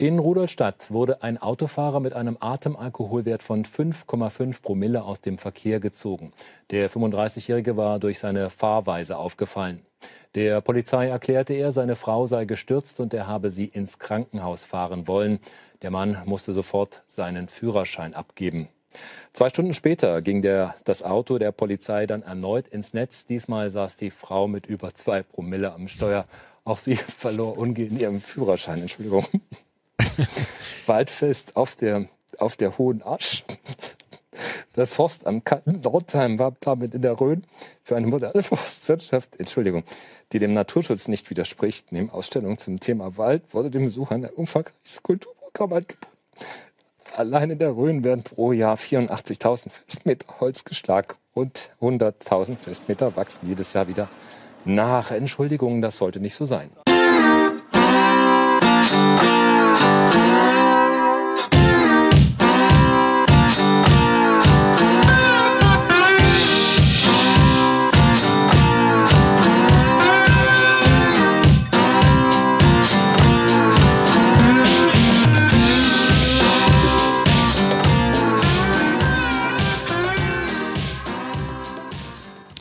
In Rudolstadt wurde ein Autofahrer mit einem Atemalkoholwert von 5,5 Promille aus dem Verkehr gezogen. Der 35-Jährige war durch seine Fahrweise aufgefallen. Der Polizei erklärte er, seine Frau sei gestürzt und er habe sie ins Krankenhaus fahren wollen. Der Mann musste sofort seinen Führerschein abgeben. Zwei Stunden später ging der, das Auto der Polizei dann erneut ins Netz. Diesmal saß die Frau mit über zwei Promille am Steuer. Auch sie verlor umgehend ihren Führerschein. Entschuldigung. Waldfest auf der, auf der Hohen Asch. Das Forstamt Nordheim war damit in der Rhön für eine moderne Forstwirtschaft, Entschuldigung, die dem Naturschutz nicht widerspricht. Neben Ausstellungen zum Thema Wald wurde dem Besucher ein umfangreiches Kulturprogramm angeboten. Allein in der Rhön werden pro Jahr 84.000 Festmeter Holzgeschlag und 100.000 Festmeter wachsen jedes Jahr wieder nach. Entschuldigung, das sollte nicht so sein.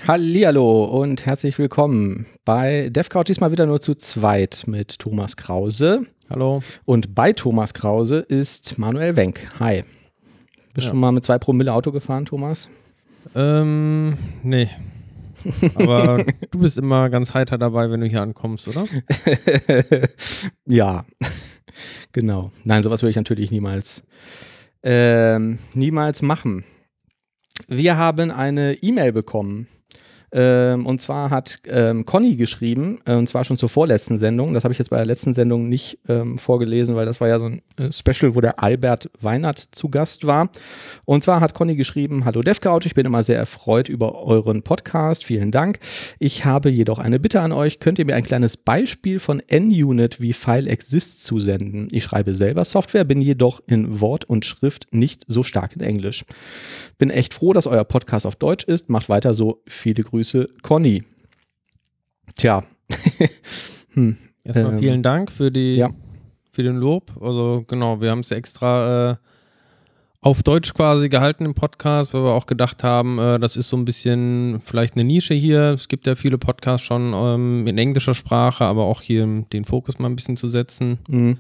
Hallihallo und herzlich willkommen bei DevCrowd diesmal wieder nur zu zweit mit Thomas Krause. Hallo. Und bei Thomas Krause ist Manuel Wenk. Hi. Bist du ja. schon mal mit zwei Promille Auto gefahren, Thomas? Ähm, nee. Aber du bist immer ganz heiter dabei, wenn du hier ankommst, oder? ja, genau. Nein, sowas würde ich natürlich niemals, ähm, niemals machen. Wir haben eine E-Mail bekommen ähm, und zwar hat ähm, Conny geschrieben, äh, und zwar schon zur vorletzten Sendung. Das habe ich jetzt bei der letzten Sendung nicht ähm, vorgelesen, weil das war ja so ein äh, Special, wo der Albert Weinert zu Gast war. Und zwar hat Conny geschrieben: Hallo DevCouch, ich bin immer sehr erfreut über euren Podcast. Vielen Dank. Ich habe jedoch eine Bitte an euch. Könnt ihr mir ein kleines Beispiel von NUnit wie FileExist zusenden? Ich schreibe selber Software, bin jedoch in Wort und Schrift nicht so stark in Englisch. Bin echt froh, dass euer Podcast auf Deutsch ist. Macht weiter so. Viele Grüße. Grüße, Conny. Tja. hm. Erstmal ähm, vielen Dank für, die, ja. für den Lob. Also genau, wir haben es extra äh, auf Deutsch quasi gehalten im Podcast, weil wir auch gedacht haben, äh, das ist so ein bisschen vielleicht eine Nische hier. Es gibt ja viele Podcasts schon ähm, in englischer Sprache, aber auch hier den Fokus mal ein bisschen zu setzen. Mhm.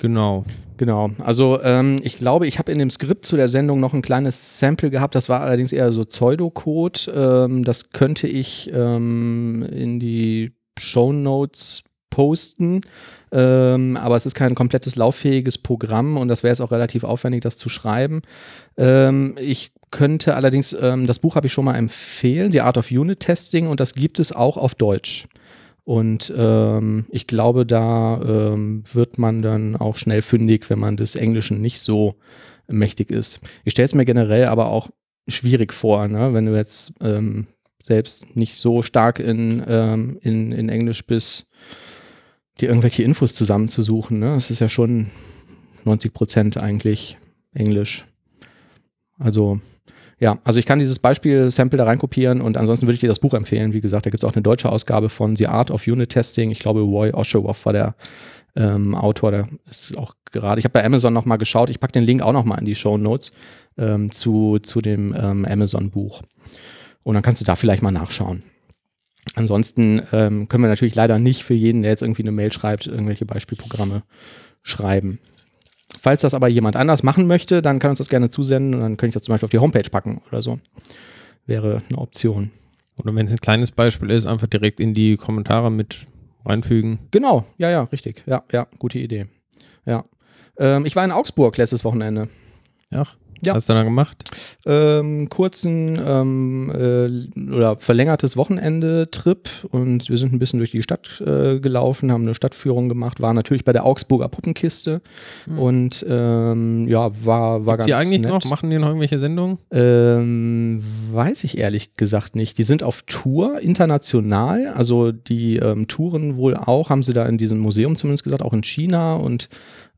Genau. Genau. Also ähm, ich glaube, ich habe in dem Skript zu der Sendung noch ein kleines Sample gehabt. Das war allerdings eher so Pseudocode. Ähm, das könnte ich ähm, in die Show Notes posten. Ähm, aber es ist kein komplettes lauffähiges Programm und das wäre es auch relativ aufwendig, das zu schreiben. Ähm, ich könnte allerdings, ähm, das Buch habe ich schon mal empfehlen, The Art of Unit Testing und das gibt es auch auf Deutsch. Und ähm, ich glaube, da ähm, wird man dann auch schnell fündig, wenn man des Englischen nicht so mächtig ist. Ich stelle es mir generell aber auch schwierig vor, ne? wenn du jetzt ähm, selbst nicht so stark in, ähm, in, in Englisch bist, dir irgendwelche Infos zusammenzusuchen. Ne? Das ist ja schon 90 Prozent eigentlich Englisch. Also ja, also ich kann dieses Beispiel-Sample da reinkopieren und ansonsten würde ich dir das Buch empfehlen. Wie gesagt, da gibt es auch eine deutsche Ausgabe von The Art of Unit Testing. Ich glaube, Roy Osheroff war der ähm, Autor. Der ist auch gerade, ich habe bei Amazon nochmal geschaut. Ich packe den Link auch nochmal in die Show Notes ähm, zu, zu dem ähm, Amazon-Buch. Und dann kannst du da vielleicht mal nachschauen. Ansonsten ähm, können wir natürlich leider nicht für jeden, der jetzt irgendwie eine Mail schreibt, irgendwelche Beispielprogramme schreiben. Falls das aber jemand anders machen möchte, dann kann uns das gerne zusenden und dann könnte ich das zum Beispiel auf die Homepage packen oder so. Wäre eine Option. Oder wenn es ein kleines Beispiel ist, einfach direkt in die Kommentare mit reinfügen. Genau, ja, ja, richtig. Ja, ja, gute Idee. Ja. Ähm, ich war in Augsburg letztes Wochenende. Ach. Ja. Was hast du da gemacht? Ähm, kurzen ähm, äh, oder verlängertes Wochenende-Trip und wir sind ein bisschen durch die Stadt äh, gelaufen, haben eine Stadtführung gemacht, war natürlich bei der Augsburger Puppenkiste mhm. und ähm, ja, war, war Gibt's ganz die eigentlich nett. noch? Machen die noch irgendwelche Sendungen? Ähm, weiß ich ehrlich gesagt nicht. Die sind auf Tour international, also die ähm, touren wohl auch, haben sie da in diesem Museum zumindest gesagt, auch in China und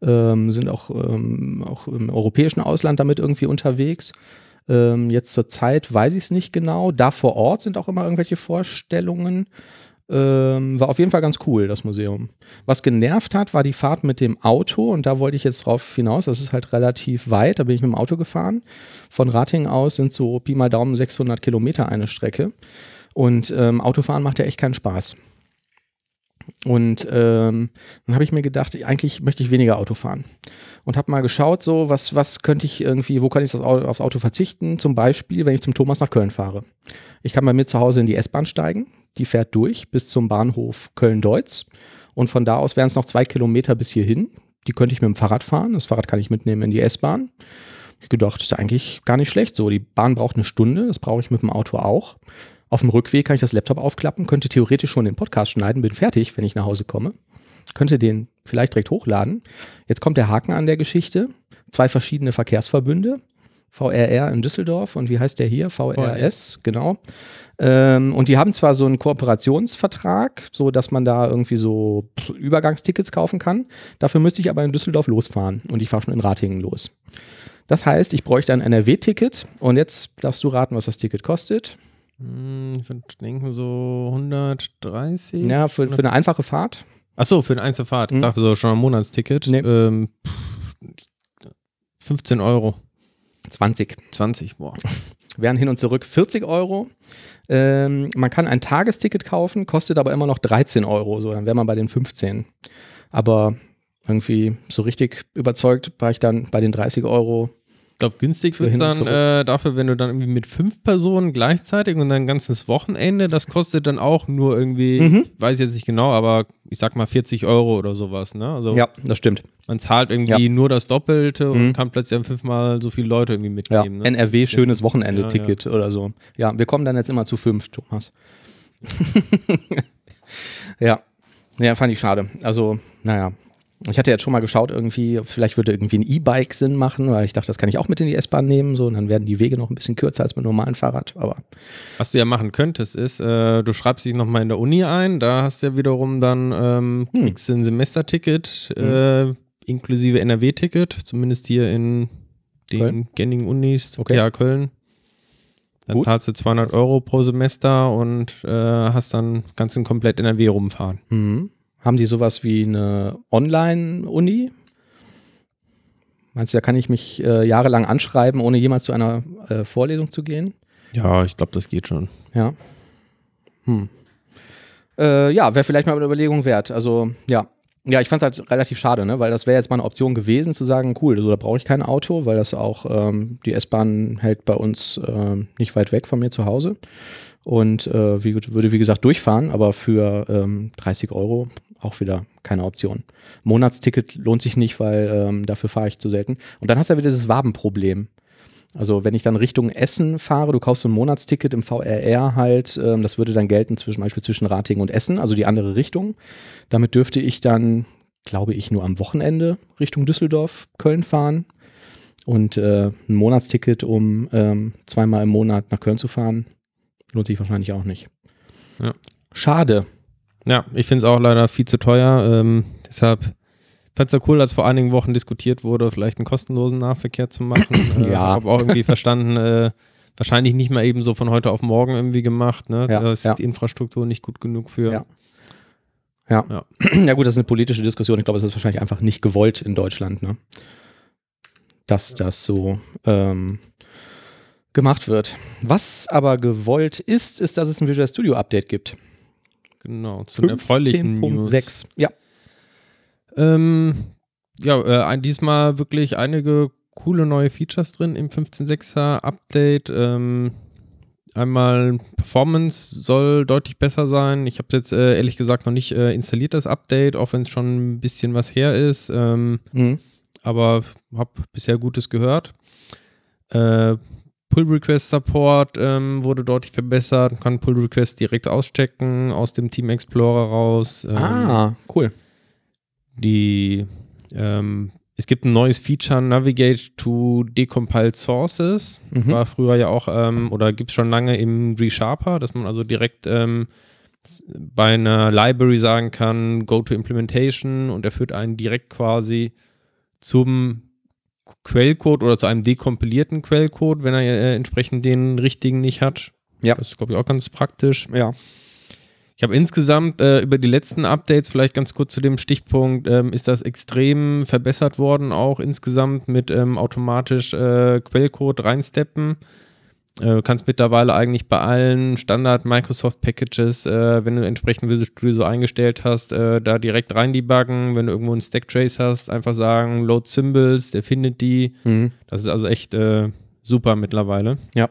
ähm, sind auch, ähm, auch im europäischen Ausland damit irgendwie unterwegs. Ähm, jetzt zur Zeit weiß ich es nicht genau. Da vor Ort sind auch immer irgendwelche Vorstellungen. Ähm, war auf jeden Fall ganz cool, das Museum. Was genervt hat, war die Fahrt mit dem Auto und da wollte ich jetzt drauf hinaus. Das ist halt relativ weit, da bin ich mit dem Auto gefahren. Von Ratingen aus sind so Pi mal Daumen 600 Kilometer eine Strecke. Und ähm, Autofahren macht ja echt keinen Spaß. Und ähm, dann habe ich mir gedacht, eigentlich möchte ich weniger Auto fahren. Und habe mal geschaut, so, was, was könnte ich irgendwie, wo kann ich aufs Auto verzichten? Zum Beispiel, wenn ich zum Thomas nach Köln fahre. Ich kann bei mir zu Hause in die S-Bahn steigen, die fährt durch bis zum Bahnhof Köln-Deutz. Und von da aus wären es noch zwei Kilometer bis hierhin. Die könnte ich mit dem Fahrrad fahren. Das Fahrrad kann ich mitnehmen in die S-Bahn. Ich gedacht, das ist eigentlich gar nicht schlecht so. Die Bahn braucht eine Stunde, das brauche ich mit dem Auto auch. Auf dem Rückweg kann ich das Laptop aufklappen, könnte theoretisch schon den Podcast schneiden, bin fertig, wenn ich nach Hause komme. Könnte den vielleicht direkt hochladen. Jetzt kommt der Haken an der Geschichte. Zwei verschiedene Verkehrsverbünde. VRR in Düsseldorf und wie heißt der hier? VRS, genau. Ähm, und die haben zwar so einen Kooperationsvertrag, so dass man da irgendwie so Übergangstickets kaufen kann. Dafür müsste ich aber in Düsseldorf losfahren und ich fahre schon in Ratingen los. Das heißt, ich bräuchte ein NRW-Ticket und jetzt darfst du raten, was das Ticket kostet. Hm, ich würde denken so 130. Ja, für, für eine einfache Fahrt. Achso, für eine Einzelfahrt. Mhm. Ich dachte so schon ein Monatsticket. Nee. Ähm, 15 Euro. 20. 20, boah. Wären hin und zurück 40 Euro. Ähm, man kann ein Tagesticket kaufen, kostet aber immer noch 13 Euro. So, dann wäre man bei den 15. Aber irgendwie so richtig überzeugt war ich dann bei den 30 Euro glaube, günstig wird es dann äh, dafür, wenn du dann irgendwie mit fünf Personen gleichzeitig und ein ganzes Wochenende, das kostet dann auch nur irgendwie, mhm. weiß jetzt nicht genau, aber ich sag mal 40 Euro oder sowas. Ne? Also ja, das stimmt. Man zahlt irgendwie ja. nur das Doppelte und mhm. kann plötzlich fünfmal so viele Leute irgendwie mitnehmen. Ja. Ne? NRW schönes Wochenende-Ticket ja, oder so. Ja, wir kommen dann jetzt immer zu fünf, Thomas. ja. Ja, fand ich schade. Also, naja, ich hatte jetzt schon mal geschaut, irgendwie, vielleicht würde irgendwie ein E-Bike Sinn machen, weil ich dachte, das kann ich auch mit in die S-Bahn nehmen, so, und dann werden die Wege noch ein bisschen kürzer als mit einem normalen Fahrrad. Aber was du ja machen könntest, ist, äh, du schreibst dich nochmal in der Uni ein, da hast du ja wiederum dann ähm, hm. kriegst ein Semesterticket hm. äh, inklusive NRW-Ticket, zumindest hier in den Köln? gängigen Unis, okay. ja Köln. Dann Gut. zahlst du 200 Euro pro Semester und äh, hast dann ganzen komplett NRW rumfahren. Mhm. Haben die sowas wie eine Online-Uni? Meinst du, da kann ich mich äh, jahrelang anschreiben, ohne jemals zu einer äh, Vorlesung zu gehen? Ja, ich glaube, das geht schon. Ja. Hm. Äh, ja, wäre vielleicht mal eine Überlegung wert. Also, ja. Ja, ich fand es halt relativ schade, ne? weil das wäre jetzt mal eine Option gewesen, zu sagen, cool, also da brauche ich kein Auto, weil das auch, ähm, die S-Bahn hält bei uns ähm, nicht weit weg von mir zu Hause und äh, wie, würde, wie gesagt, durchfahren, aber für ähm, 30 Euro auch wieder keine Option. Monatsticket lohnt sich nicht, weil ähm, dafür fahre ich zu selten. Und dann hast du ja wieder dieses Wabenproblem. Also wenn ich dann Richtung Essen fahre, du kaufst so ein Monatsticket im VRR halt, ähm, das würde dann gelten zwischen Beispiel zwischen Ratingen und Essen, also die andere Richtung. Damit dürfte ich dann, glaube ich, nur am Wochenende Richtung Düsseldorf, Köln fahren. Und äh, ein Monatsticket, um ähm, zweimal im Monat nach Köln zu fahren, lohnt sich wahrscheinlich auch nicht. Ja. Schade. Ja, ich finde es auch leider viel zu teuer. Ähm, deshalb fand es ja cool, als vor einigen Wochen diskutiert wurde, vielleicht einen kostenlosen Nahverkehr zu machen. äh, ja. Habe auch irgendwie verstanden, äh, wahrscheinlich nicht mal eben so von heute auf morgen irgendwie gemacht. Ne? Ja, da ist ja. die Infrastruktur nicht gut genug für. Ja. Ja. ja. ja gut, das ist eine politische Diskussion. Ich glaube, es ist wahrscheinlich einfach nicht gewollt in Deutschland, ne? dass das so ähm, gemacht wird. Was aber gewollt ist, ist, dass es ein Visual Studio Update gibt. Genau, zu erfreulichen News. 6. Ja. Ähm, ja, äh, diesmal wirklich einige coole neue Features drin im 15.6er Update. Ähm, einmal Performance soll deutlich besser sein. Ich habe jetzt äh, ehrlich gesagt noch nicht äh, installiert, das Update, auch wenn es schon ein bisschen was her ist. Ähm, mhm. Aber habe bisher Gutes gehört. Äh, Pull Request Support ähm, wurde deutlich verbessert. Man kann Pull Request direkt auschecken aus dem Team Explorer raus. Ähm, ah, cool. Die, ähm, es gibt ein neues Feature, Navigate to Decompiled Sources. Mhm. War früher ja auch, ähm, oder gibt es schon lange im ReSharper, dass man also direkt ähm, bei einer Library sagen kann, go to Implementation und er führt einen direkt quasi zum Quellcode oder zu einem dekompilierten Quellcode, wenn er äh, entsprechend den richtigen nicht hat. Ja. Das ist, glaube ich, auch ganz praktisch. Ja. Ich habe insgesamt äh, über die letzten Updates, vielleicht ganz kurz zu dem Stichpunkt, ähm, ist das extrem verbessert worden, auch insgesamt mit ähm, automatisch äh, Quellcode reinsteppen. Äh, kannst mittlerweile eigentlich bei allen Standard Microsoft Packages, äh, wenn du entsprechend Visual Studio so eingestellt hast, äh, da direkt rein debuggen. Wenn du irgendwo einen Stack Trace hast, einfach sagen, Load Symbols, der findet die. Mhm. Das ist also echt äh, super mittlerweile. Ja.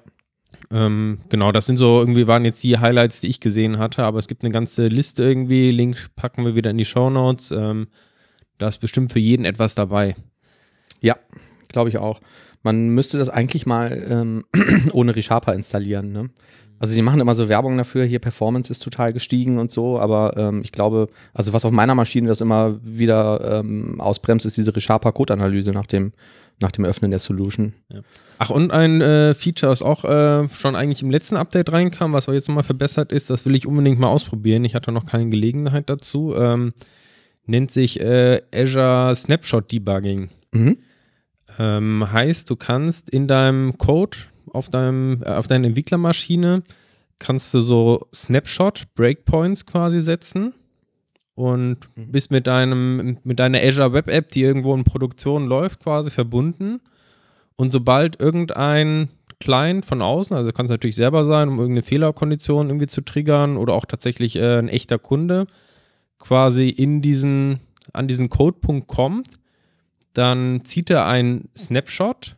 Ähm, genau, das sind so irgendwie waren jetzt die Highlights, die ich gesehen hatte, aber es gibt eine ganze Liste irgendwie. Link packen wir wieder in die Show Notes. Ähm, da ist bestimmt für jeden etwas dabei. Ja, glaube ich auch. Man müsste das eigentlich mal ähm, ohne ReSharper installieren. Ne? Also sie machen immer so Werbung dafür, hier Performance ist total gestiegen und so, aber ähm, ich glaube, also was auf meiner Maschine das immer wieder ähm, ausbremst, ist diese ReSharper-Code-Analyse nach dem, nach dem Öffnen der Solution. Ja. Ach, und ein äh, Feature, was auch äh, schon eigentlich im letzten Update reinkam, was aber jetzt nochmal verbessert ist, das will ich unbedingt mal ausprobieren. Ich hatte noch keine Gelegenheit dazu. Ähm, nennt sich äh, Azure Snapshot Debugging. Mhm. Ähm, heißt, du kannst in deinem Code auf, deinem, äh, auf deiner Entwicklermaschine kannst du so Snapshot Breakpoints quasi setzen und mhm. bist mit deinem mit deiner Azure Web App, die irgendwo in Produktion läuft, quasi verbunden und sobald irgendein Client von außen, also kann es natürlich selber sein, um irgendeine Fehlerkondition irgendwie zu triggern oder auch tatsächlich äh, ein echter Kunde, quasi in diesen, an diesen Codepunkt kommt, dann zieht er einen Snapshot,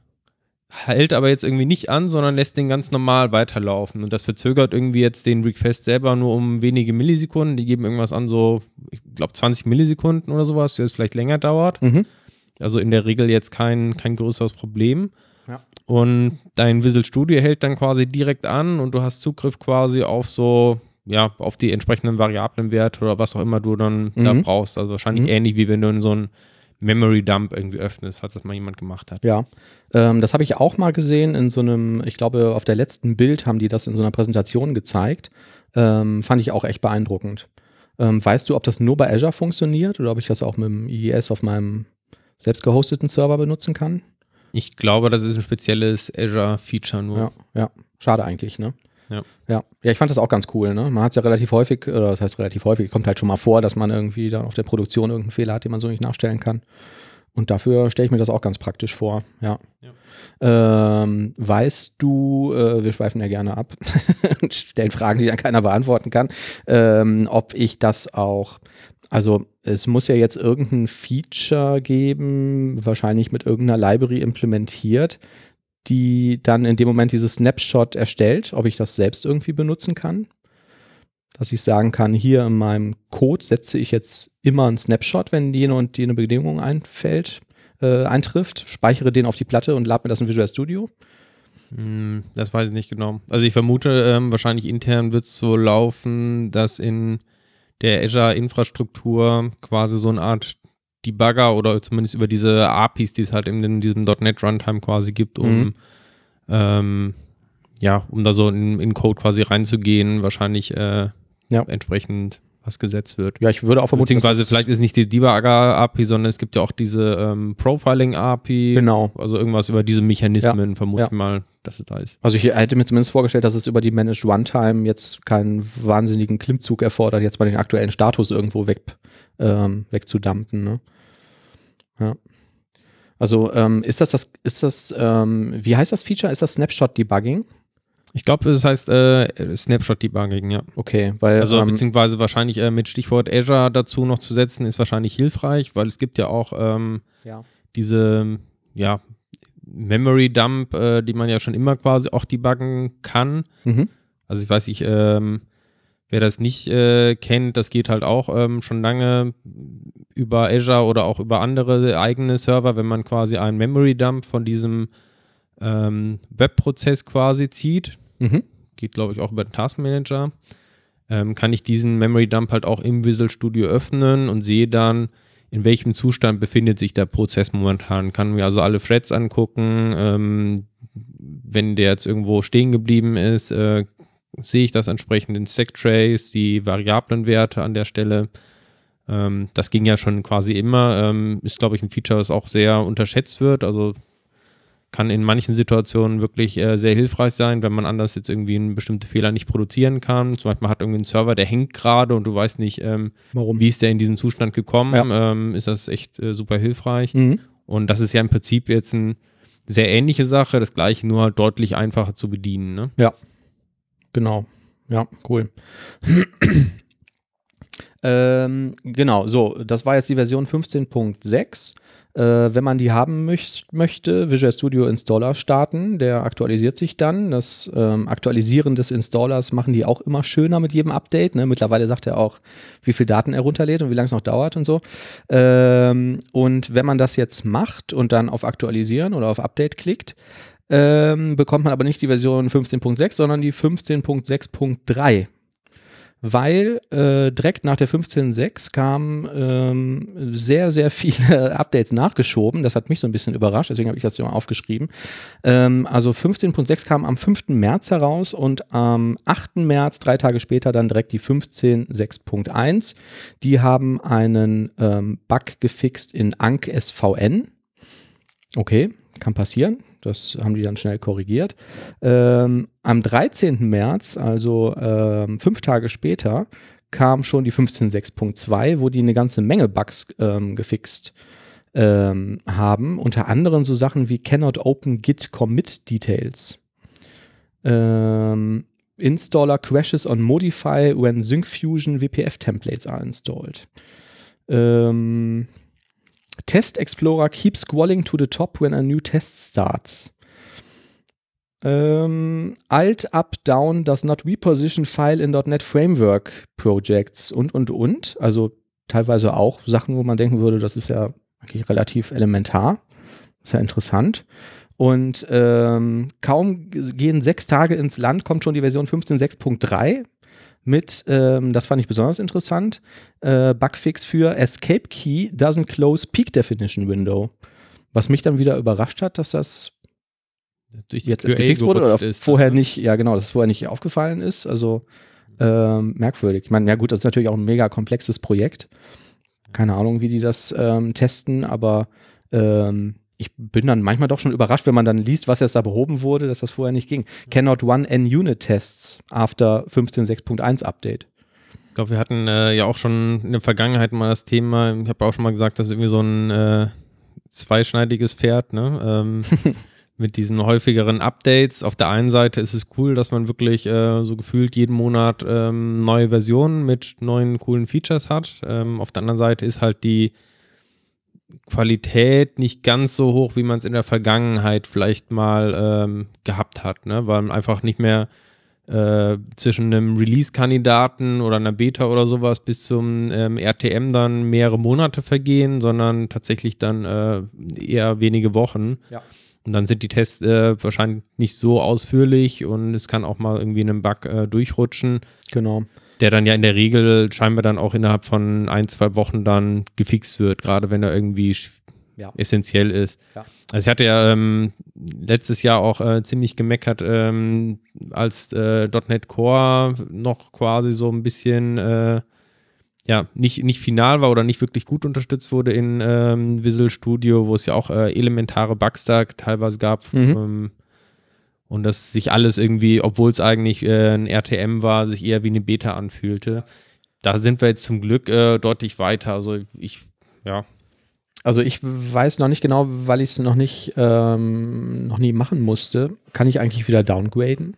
hält aber jetzt irgendwie nicht an, sondern lässt den ganz normal weiterlaufen. Und das verzögert irgendwie jetzt den Request selber nur um wenige Millisekunden. Die geben irgendwas an, so, ich glaube, 20 Millisekunden oder sowas, das vielleicht länger dauert. Mhm. Also in der Regel jetzt kein, kein größeres Problem. Ja. Und dein Visual Studio hält dann quasi direkt an und du hast Zugriff quasi auf so, ja, auf die entsprechenden Variablenwerte oder was auch immer du dann mhm. da brauchst. Also wahrscheinlich mhm. ähnlich wie wenn du in so ein Memory Dump irgendwie öffnest, falls das mal jemand gemacht hat. Ja, ähm, das habe ich auch mal gesehen in so einem, ich glaube, auf der letzten Bild haben die das in so einer Präsentation gezeigt. Ähm, fand ich auch echt beeindruckend. Ähm, weißt du, ob das nur bei Azure funktioniert oder ob ich das auch mit dem IES auf meinem selbst gehosteten Server benutzen kann. Ich glaube, das ist ein spezielles Azure-Feature nur. Ja, ja, schade eigentlich, ne? Ja. ja. Ja, ich fand das auch ganz cool, ne? Man hat es ja relativ häufig, oder das heißt relativ häufig, kommt halt schon mal vor, dass man irgendwie dann auf der Produktion irgendeinen Fehler hat, den man so nicht nachstellen kann. Und dafür stelle ich mir das auch ganz praktisch vor, ja. ja. Ähm, weißt du, äh, wir schweifen ja gerne ab und stellen Fragen, die dann keiner beantworten kann, ähm, ob ich das auch also es muss ja jetzt irgendein Feature geben, wahrscheinlich mit irgendeiner Library implementiert, die dann in dem Moment dieses Snapshot erstellt, ob ich das selbst irgendwie benutzen kann. Dass ich sagen kann, hier in meinem Code setze ich jetzt immer einen Snapshot, wenn jene und jene Bedingung einfällt, äh, eintrifft, speichere den auf die Platte und lade mir das in Visual Studio. Hm, das weiß ich nicht genau. Also ich vermute, ähm, wahrscheinlich intern wird es so laufen, dass in der Azure-Infrastruktur quasi so eine Art Debugger oder zumindest über diese APIs, die es halt in, diesem .NET Runtime quasi gibt, um mhm. ähm, ja, um da so in, in, Code quasi reinzugehen, wahrscheinlich äh, ja. entsprechend was gesetzt wird. Ja, ich würde auch vermuten. Beziehungsweise vielleicht ist nicht die Debugger-API, sondern es gibt ja auch diese ähm, Profiling-API. Genau. Also irgendwas über diese Mechanismen, ja. vermute ja. ich mal, dass es da ist. Also ich hätte mir zumindest vorgestellt, dass es über die Managed Runtime jetzt keinen wahnsinnigen Klimmzug erfordert, jetzt mal den aktuellen Status irgendwo weg, ähm, wegzudumpen. Ne? Ja. Also ähm, ist das das, ist das, ähm, wie heißt das Feature? Ist das Snapshot Debugging? Ich glaube, es heißt äh, Snapshot-Debugging, ja. Okay, weil. Also, ähm, beziehungsweise wahrscheinlich äh, mit Stichwort Azure dazu noch zu setzen, ist wahrscheinlich hilfreich, weil es gibt ja auch ähm, ja. diese, ja, Memory Dump, äh, die man ja schon immer quasi auch debuggen kann. Mhm. Also, ich weiß nicht, ähm, wer das nicht äh, kennt, das geht halt auch ähm, schon lange über Azure oder auch über andere eigene Server, wenn man quasi einen Memory Dump von diesem ähm, Webprozess quasi zieht Mhm. Geht, glaube ich, auch über den Taskmanager. Ähm, kann ich diesen Memory Dump halt auch im Visual Studio öffnen und sehe dann, in welchem Zustand befindet sich der Prozess momentan. Kann mir also alle Threads angucken. Ähm, wenn der jetzt irgendwo stehen geblieben ist, äh, sehe ich das entsprechend in Stack Trace, die Variablenwerte an der Stelle. Ähm, das ging ja schon quasi immer. Ähm, ist, glaube ich, ein Feature, das auch sehr unterschätzt wird. Also kann in manchen Situationen wirklich äh, sehr hilfreich sein, wenn man anders jetzt irgendwie einen bestimmten Fehler nicht produzieren kann. Zum Beispiel man hat irgendwie einen Server, der hängt gerade und du weißt nicht, ähm, Warum? wie ist der in diesen Zustand gekommen, ja. ähm, ist das echt äh, super hilfreich. Mhm. Und das ist ja im Prinzip jetzt eine sehr ähnliche Sache, das gleiche nur halt deutlich einfacher zu bedienen. Ne? Ja, genau. Ja, cool. ähm, genau, so, das war jetzt die Version 15.6. Äh, wenn man die haben möch möchte, Visual Studio Installer starten. Der aktualisiert sich dann. Das ähm, Aktualisieren des Installers machen die auch immer schöner mit jedem Update. Ne? Mittlerweile sagt er auch, wie viel Daten er runterlädt und wie lange es noch dauert und so. Ähm, und wenn man das jetzt macht und dann auf Aktualisieren oder auf Update klickt, ähm, bekommt man aber nicht die Version 15.6, sondern die 15.6.3 weil äh, direkt nach der 15.6 kamen ähm, sehr, sehr viele Updates nachgeschoben. Das hat mich so ein bisschen überrascht, deswegen habe ich das so aufgeschrieben. Ähm, also 15.6 kam am 5. März heraus und am 8. März, drei Tage später, dann direkt die 15.6.1. Die haben einen ähm, Bug gefixt in Ank SVN. Okay, kann passieren. Das haben die dann schnell korrigiert. Ähm, am 13. März, also ähm, fünf Tage später, kam schon die 15.6.2, wo die eine ganze Menge Bugs ähm, gefixt ähm, haben. Unter anderem so Sachen wie Cannot Open Git Commit Details. Ähm, Installer crashes on Modify when SyncFusion WPF Templates are installed. Ähm, Test Explorer keeps scrolling to the top when a new test starts. Ähm, Alt Up Down does not reposition File in .NET Framework Projects und und und. Also teilweise auch Sachen, wo man denken würde, das ist ja eigentlich relativ elementar. Ist ja interessant. Und ähm, kaum gehen sechs Tage ins Land, kommt schon die Version 15.6.3 mit, ähm, das fand ich besonders interessant, äh, Bugfix für Escape Key doesn't close Peak Definition Window. Was mich dann wieder überrascht hat, dass das durch jetzt gefixt wurde oder ist, vorher ne? nicht, ja genau, dass es vorher nicht aufgefallen ist. Also ähm, merkwürdig. Ich meine, ja gut, das ist natürlich auch ein mega komplexes Projekt. Keine Ahnung, wie die das ähm, testen, aber ähm, ich bin dann manchmal doch schon überrascht, wenn man dann liest, was jetzt da behoben wurde, dass das vorher nicht ging. Cannot run N-Unit Tests after 15.6.1 Update. Ich glaube, wir hatten äh, ja auch schon in der Vergangenheit mal das Thema, ich habe auch schon mal gesagt, das ist irgendwie so ein äh, zweischneidiges Pferd, ne? Ähm, mit diesen häufigeren Updates. Auf der einen Seite ist es cool, dass man wirklich äh, so gefühlt jeden Monat ähm, neue Versionen mit neuen coolen Features hat. Ähm, auf der anderen Seite ist halt die Qualität nicht ganz so hoch, wie man es in der Vergangenheit vielleicht mal ähm, gehabt hat, ne? weil man einfach nicht mehr äh, zwischen einem Release-Kandidaten oder einer Beta oder sowas bis zum ähm, RTM dann mehrere Monate vergehen, sondern tatsächlich dann äh, eher wenige Wochen. Ja. Und dann sind die Tests äh, wahrscheinlich nicht so ausführlich und es kann auch mal irgendwie einen Bug äh, durchrutschen. Genau der dann ja in der Regel scheinbar dann auch innerhalb von ein, zwei Wochen dann gefixt wird, gerade wenn er irgendwie ja. essentiell ist. Ja. Also ich hatte ja ähm, letztes Jahr auch äh, ziemlich gemeckert, ähm, als äh, .NET Core noch quasi so ein bisschen äh, ja, nicht, nicht final war oder nicht wirklich gut unterstützt wurde in ähm, Visual Studio, wo es ja auch äh, elementare Bugs da teilweise gab. Mhm. Und dass sich alles irgendwie, obwohl es eigentlich äh, ein RTM war, sich eher wie eine Beta anfühlte. Da sind wir jetzt zum Glück äh, deutlich weiter. Also ich, ja. Also ich weiß noch nicht genau, weil ich es noch nicht, ähm, noch nie machen musste. Kann ich eigentlich wieder downgraden?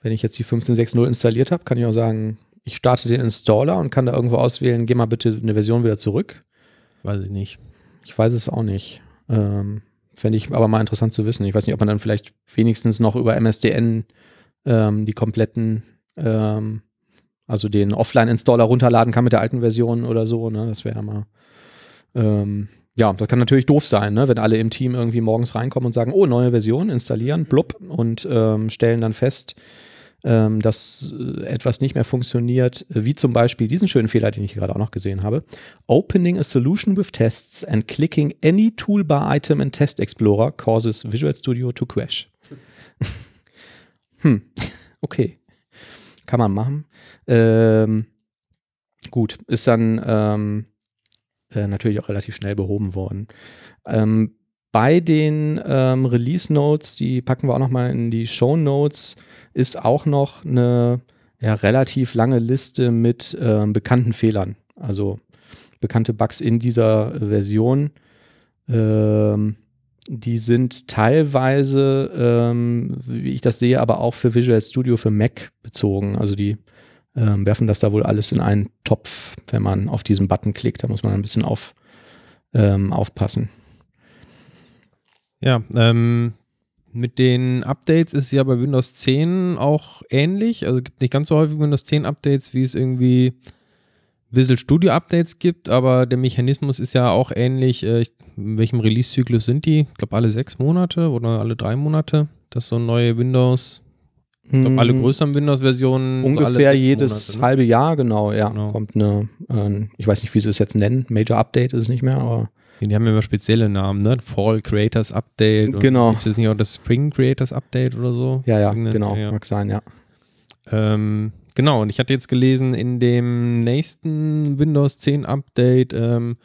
Wenn ich jetzt die 15.6.0 installiert habe, kann ich auch sagen, ich starte den Installer und kann da irgendwo auswählen, geh mal bitte eine Version wieder zurück. Weiß ich nicht. Ich weiß es auch nicht. Ähm, Fände ich aber mal interessant zu wissen. Ich weiß nicht, ob man dann vielleicht wenigstens noch über MSDN ähm, die kompletten, ähm, also den Offline-Installer runterladen kann mit der alten Version oder so. Ne? Das wäre mal. Ähm, ja, das kann natürlich doof sein, ne? wenn alle im Team irgendwie morgens reinkommen und sagen, oh, neue Version, installieren, blub, und ähm, stellen dann fest, ähm, dass äh, etwas nicht mehr funktioniert, wie zum Beispiel diesen schönen Fehler, den ich gerade auch noch gesehen habe. Opening a solution with tests and clicking any toolbar item in Test Explorer causes Visual Studio to crash. hm, okay. Kann man machen. Ähm, gut, ist dann ähm, äh, natürlich auch relativ schnell behoben worden. Ähm, bei den ähm, Release Notes, die packen wir auch nochmal in die Show Notes, ist auch noch eine ja, relativ lange Liste mit ähm, bekannten Fehlern. Also bekannte Bugs in dieser Version. Ähm, die sind teilweise, ähm, wie ich das sehe, aber auch für Visual Studio für Mac bezogen. Also die ähm, werfen das da wohl alles in einen Topf, wenn man auf diesen Button klickt. Da muss man ein bisschen auf, ähm, aufpassen. Ja, ähm, mit den Updates ist es ja bei Windows 10 auch ähnlich. Also es gibt nicht ganz so häufig Windows 10 Updates, wie es irgendwie Visual Studio Updates gibt, aber der Mechanismus ist ja auch ähnlich. Äh, in welchem Release-Zyklus sind die? Ich glaube, alle sechs Monate oder alle drei Monate, dass so neue Windows, ich glaube, alle hm. größeren Windows-Versionen. Ungefähr jedes Monate, ne? halbe Jahr, genau, ja. Genau. Kommt eine, äh, ich weiß nicht, wie sie es jetzt nennen, Major Update ist es nicht mehr, aber. Die haben ja immer spezielle Namen, ne? Fall Creators Update. Genau. Gibt es nicht auch das Spring Creators Update oder so? Ja, ja, genau, ja. mag sein, ja. Ähm, Genau, und ich hatte jetzt gelesen, in dem nächsten Windows 10 Update ähm,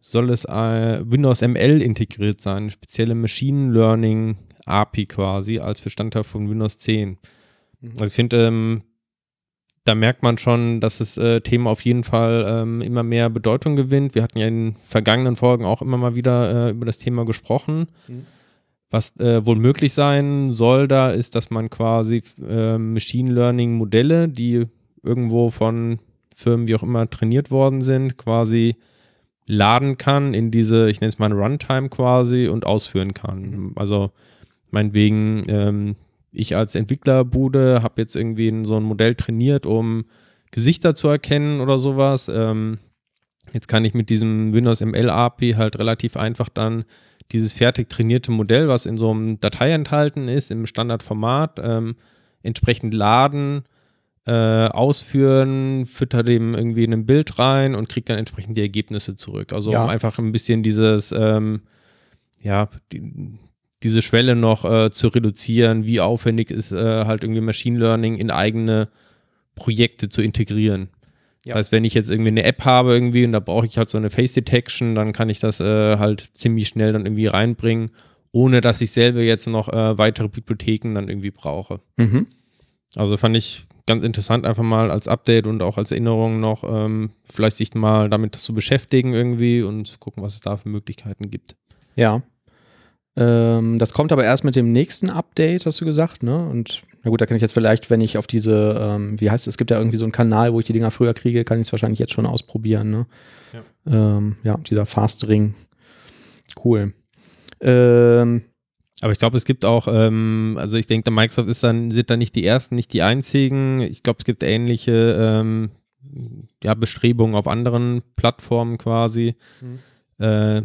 soll es äh, Windows ML integriert sein, eine spezielle Machine Learning API quasi als Bestandteil von Windows 10. Mhm. Also ich finde, ähm, da merkt man schon, dass das äh, Thema auf jeden Fall ähm, immer mehr Bedeutung gewinnt. Wir hatten ja in vergangenen Folgen auch immer mal wieder äh, über das Thema gesprochen. Mhm. Was äh, wohl möglich sein soll da, ist, dass man quasi äh, Machine Learning Modelle, die irgendwo von Firmen wie auch immer trainiert worden sind, quasi laden kann in diese, ich nenne es mal Runtime quasi und ausführen kann. Also meinetwegen, ähm, ich als Entwicklerbude habe jetzt irgendwie so ein Modell trainiert, um Gesichter zu erkennen oder sowas. Ähm, jetzt kann ich mit diesem Windows ML API halt relativ einfach dann dieses fertig trainierte Modell, was in so einem Datei enthalten ist, im Standardformat, ähm, entsprechend laden, äh, ausführen, fütter dem irgendwie in ein Bild rein und kriegt dann entsprechend die Ergebnisse zurück. Also ja. um einfach ein bisschen dieses, ähm, ja, die, diese Schwelle noch äh, zu reduzieren, wie aufwendig ist äh, halt irgendwie Machine Learning in eigene Projekte zu integrieren. Ja. Das heißt, wenn ich jetzt irgendwie eine App habe irgendwie und da brauche ich halt so eine Face Detection, dann kann ich das äh, halt ziemlich schnell dann irgendwie reinbringen, ohne dass ich selber jetzt noch äh, weitere Bibliotheken dann irgendwie brauche. Mhm. Also fand ich ganz interessant einfach mal als Update und auch als Erinnerung noch, ähm, vielleicht sich mal damit zu beschäftigen irgendwie und gucken, was es da für Möglichkeiten gibt. Ja. Ähm, das kommt aber erst mit dem nächsten Update, hast du gesagt, ne? Und na gut, da kann ich jetzt vielleicht, wenn ich auf diese, ähm, wie heißt es, es gibt ja irgendwie so einen Kanal, wo ich die Dinger früher kriege, kann ich es wahrscheinlich jetzt schon ausprobieren. Ne? Ja. Ähm, ja, dieser Fast Ring. Cool. Ähm, aber ich glaube, es gibt auch, ähm, also ich denke, Microsoft ist dann, sind da nicht die ersten, nicht die einzigen. Ich glaube, es gibt ähnliche ähm, ja, Bestrebungen auf anderen Plattformen quasi. Mhm. Äh,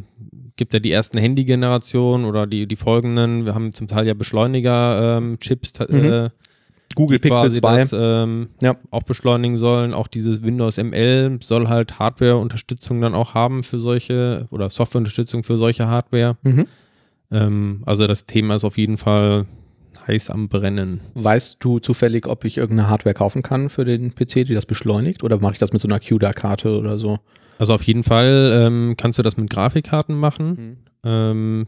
gibt ja die ersten Handy-Generationen oder die, die folgenden. Wir haben zum Teil ja Beschleuniger-Chips. Ähm, mhm. Äh, Google Pixel 2. Das, ähm, ja. auch beschleunigen sollen. Auch dieses Windows ML soll halt Hardware-Unterstützung dann auch haben für solche oder Software-Unterstützung für solche Hardware. Mhm. Ähm, also das Thema ist auf jeden Fall heiß am Brennen. Weißt du zufällig, ob ich irgendeine Hardware kaufen kann für den PC, die das beschleunigt? Oder mache ich das mit so einer CUDA-Karte oder so? Also auf jeden Fall ähm, kannst du das mit Grafikkarten machen. Mhm. Ähm,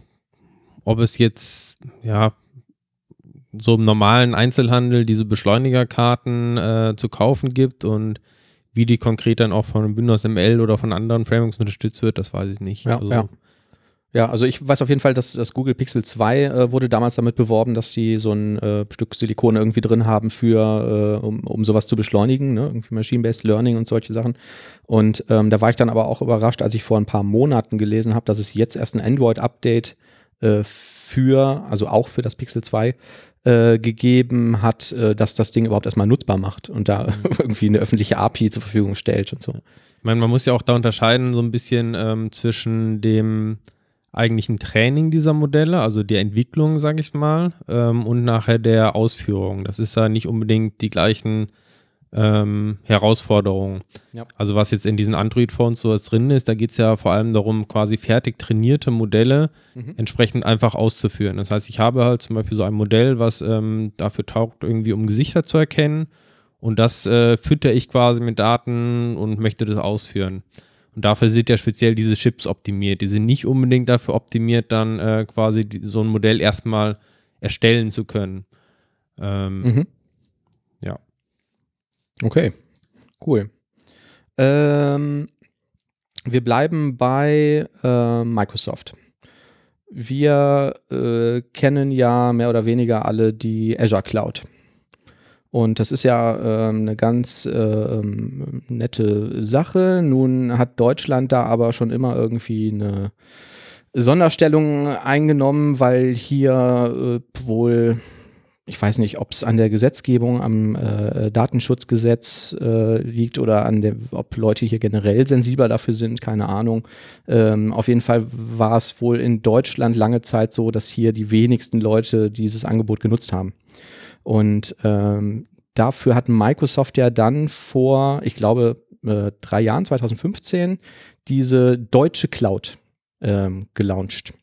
ob es jetzt, ja, so im normalen Einzelhandel diese Beschleunigerkarten äh, zu kaufen gibt und wie die konkret dann auch von Windows ML oder von anderen Frameworks unterstützt wird, das weiß ich nicht. Ja, also, ja. Ja, also ich weiß auf jeden Fall, dass das Google Pixel 2 äh, wurde damals damit beworben, dass sie so ein äh, Stück Silikon irgendwie drin haben für, äh, um, um sowas zu beschleunigen, ne? irgendwie Machine-Based Learning und solche Sachen. Und ähm, da war ich dann aber auch überrascht, als ich vor ein paar Monaten gelesen habe, dass es jetzt erst ein Android-Update äh, für, also auch für das Pixel 2 äh, gegeben hat, äh, dass das Ding überhaupt erstmal nutzbar macht und da irgendwie eine öffentliche API zur Verfügung stellt und so. Ich meine, man muss ja auch da unterscheiden, so ein bisschen ähm, zwischen dem eigentlich ein Training dieser Modelle, also der Entwicklung, sage ich mal, ähm, und nachher der Ausführung. Das ist ja nicht unbedingt die gleichen ähm, Herausforderungen. Ja. Also was jetzt in diesen Android-Phones so drin ist, da geht es ja vor allem darum, quasi fertig trainierte Modelle mhm. entsprechend einfach auszuführen. Das heißt, ich habe halt zum Beispiel so ein Modell, was ähm, dafür taugt, irgendwie um Gesichter zu erkennen und das äh, fütter ich quasi mit Daten und möchte das ausführen. Und dafür sind ja speziell diese Chips optimiert. Die sind nicht unbedingt dafür optimiert, dann äh, quasi die, so ein Modell erstmal erstellen zu können. Ähm, mhm. Ja. Okay, cool. Ähm, wir bleiben bei äh, Microsoft. Wir äh, kennen ja mehr oder weniger alle die Azure Cloud. Und das ist ja äh, eine ganz äh, nette Sache. Nun hat Deutschland da aber schon immer irgendwie eine Sonderstellung eingenommen, weil hier äh, wohl, ich weiß nicht, ob es an der Gesetzgebung, am äh, Datenschutzgesetz äh, liegt oder an der, ob Leute hier generell sensibler dafür sind, keine Ahnung. Ähm, auf jeden Fall war es wohl in Deutschland lange Zeit so, dass hier die wenigsten Leute dieses Angebot genutzt haben. Und ähm, dafür hat Microsoft ja dann vor, ich glaube, äh, drei Jahren, 2015, diese deutsche Cloud ähm, gelauncht,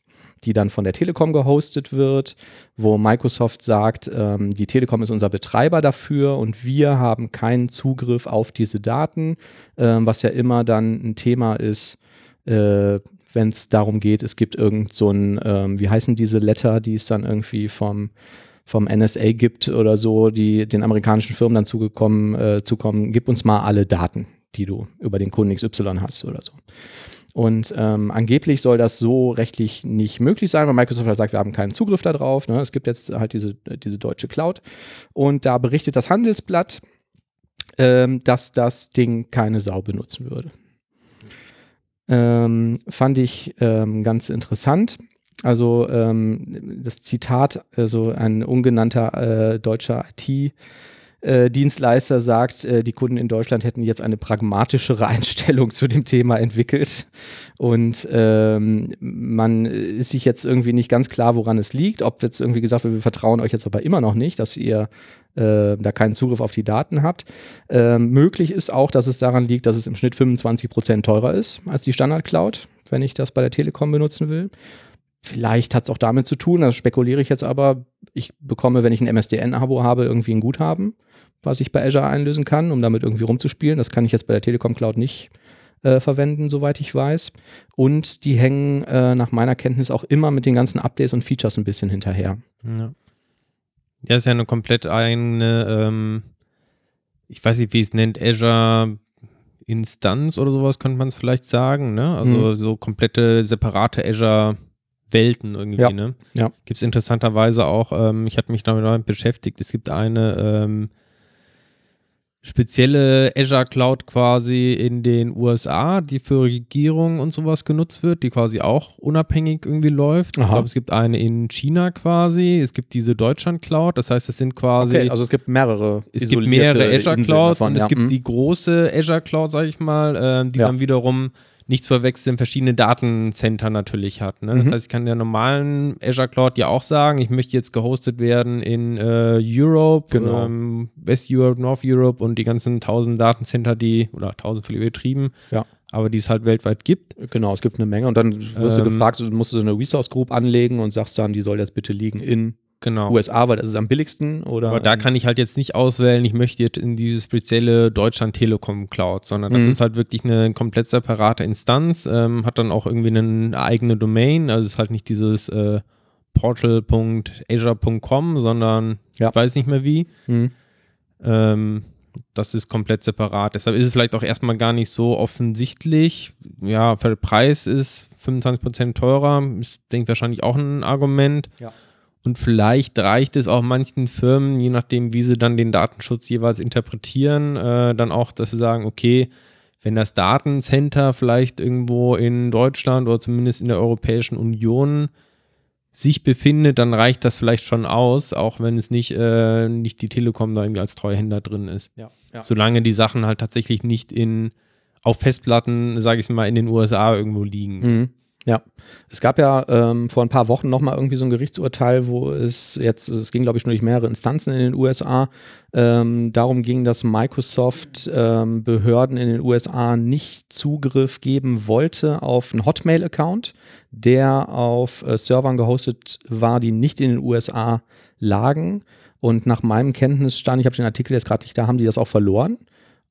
die dann von der Telekom gehostet wird, wo Microsoft sagt, ähm, die Telekom ist unser Betreiber dafür und wir haben keinen Zugriff auf diese Daten, ähm, was ja immer dann ein Thema ist, äh, wenn es darum geht, es gibt irgend so ein, ähm, wie heißen diese Letter, die es dann irgendwie vom vom NSA gibt oder so, die den amerikanischen Firmen dann zugekommen, äh, zukommen, gib uns mal alle Daten, die du über den Kunden XY hast oder so. Und ähm, angeblich soll das so rechtlich nicht möglich sein, weil Microsoft halt sagt, wir haben keinen Zugriff darauf. Ne? Es gibt jetzt halt diese, diese deutsche Cloud. Und da berichtet das Handelsblatt, ähm, dass das Ding keine Sau benutzen würde. Ähm, fand ich ähm, ganz interessant. Also ähm, das Zitat, also ein ungenannter äh, deutscher IT- äh, Dienstleister sagt, äh, die Kunden in Deutschland hätten jetzt eine pragmatischere Einstellung zu dem Thema entwickelt. Und ähm, man ist sich jetzt irgendwie nicht ganz klar, woran es liegt. Ob jetzt irgendwie gesagt wird, wir vertrauen euch jetzt aber immer noch nicht, dass ihr äh, da keinen Zugriff auf die Daten habt. Ähm, möglich ist auch, dass es daran liegt, dass es im Schnitt 25 Prozent teurer ist als die Standard-Cloud, wenn ich das bei der Telekom benutzen will. Vielleicht hat es auch damit zu tun, das spekuliere ich jetzt aber, ich bekomme, wenn ich ein MSDN-Abo habe, irgendwie ein Guthaben was ich bei Azure einlösen kann, um damit irgendwie rumzuspielen. Das kann ich jetzt bei der Telekom Cloud nicht äh, verwenden, soweit ich weiß. Und die hängen äh, nach meiner Kenntnis auch immer mit den ganzen Updates und Features ein bisschen hinterher. Ja, ja ist ja eine komplett eigene, ähm, ich weiß nicht, wie es nennt, Azure Instanz oder sowas könnte man es vielleicht sagen, ne? Also mhm. so komplette separate Azure Welten irgendwie, ja. ne? Ja. Gibt es interessanterweise auch, ähm, ich hatte mich damit beschäftigt, es gibt eine ähm, spezielle Azure Cloud quasi in den USA, die für Regierungen und sowas genutzt wird, die quasi auch unabhängig irgendwie läuft. Aha. Ich glaube, es gibt eine in China quasi, es gibt diese Deutschland Cloud, das heißt, es sind quasi. Okay, also es gibt mehrere. Es gibt mehrere Azure Clouds und es ja. gibt mhm. die große Azure Cloud, sag ich mal, äh, die ja. dann wiederum nicht zu verwechseln, verschiedene Datencenter natürlich hat. Ne? Das mhm. heißt, ich kann der normalen Azure Cloud ja auch sagen, ich möchte jetzt gehostet werden in äh, Europe, genau. ähm, West Europe, North Europe und die ganzen tausend Datencenter, die, oder tausend völlig übertrieben, ja. aber die es halt weltweit gibt. Genau, es gibt eine Menge und dann wirst ähm, du gefragt, du musst so eine Resource Group anlegen und sagst dann, die soll jetzt bitte liegen in genau. USA, weil das ist am billigsten. Oder Aber da kann ich halt jetzt nicht auswählen, ich möchte jetzt in diese spezielle Deutschland Telekom Cloud, sondern das mhm. ist halt wirklich eine komplett separate Instanz, ähm, hat dann auch irgendwie eine eigene Domain, also es ist halt nicht dieses äh, portal.azure.com, sondern ja. ich weiß nicht mehr wie. Mhm. Ähm, das ist komplett separat. Deshalb ist es vielleicht auch erstmal gar nicht so offensichtlich. Ja, der Preis ist 25% teurer. Ich denke wahrscheinlich auch ein Argument. Ja. Und vielleicht reicht es auch manchen Firmen, je nachdem, wie sie dann den Datenschutz jeweils interpretieren, äh, dann auch, dass sie sagen, okay, wenn das Datencenter vielleicht irgendwo in Deutschland oder zumindest in der Europäischen Union sich befindet, dann reicht das vielleicht schon aus, auch wenn es nicht, äh, nicht die Telekom da irgendwie als Treuhänder drin ist. Ja, ja. Solange die Sachen halt tatsächlich nicht in auf Festplatten, sage ich mal, in den USA irgendwo liegen. Mhm. Ja, es gab ja ähm, vor ein paar Wochen nochmal irgendwie so ein Gerichtsurteil, wo es jetzt, es ging glaube ich nur durch mehrere Instanzen in den USA, ähm, darum ging, dass Microsoft ähm, Behörden in den USA nicht Zugriff geben wollte auf einen Hotmail-Account, der auf äh, Servern gehostet war, die nicht in den USA lagen. Und nach meinem Kenntnisstand, ich habe den Artikel jetzt gerade nicht da, haben die das auch verloren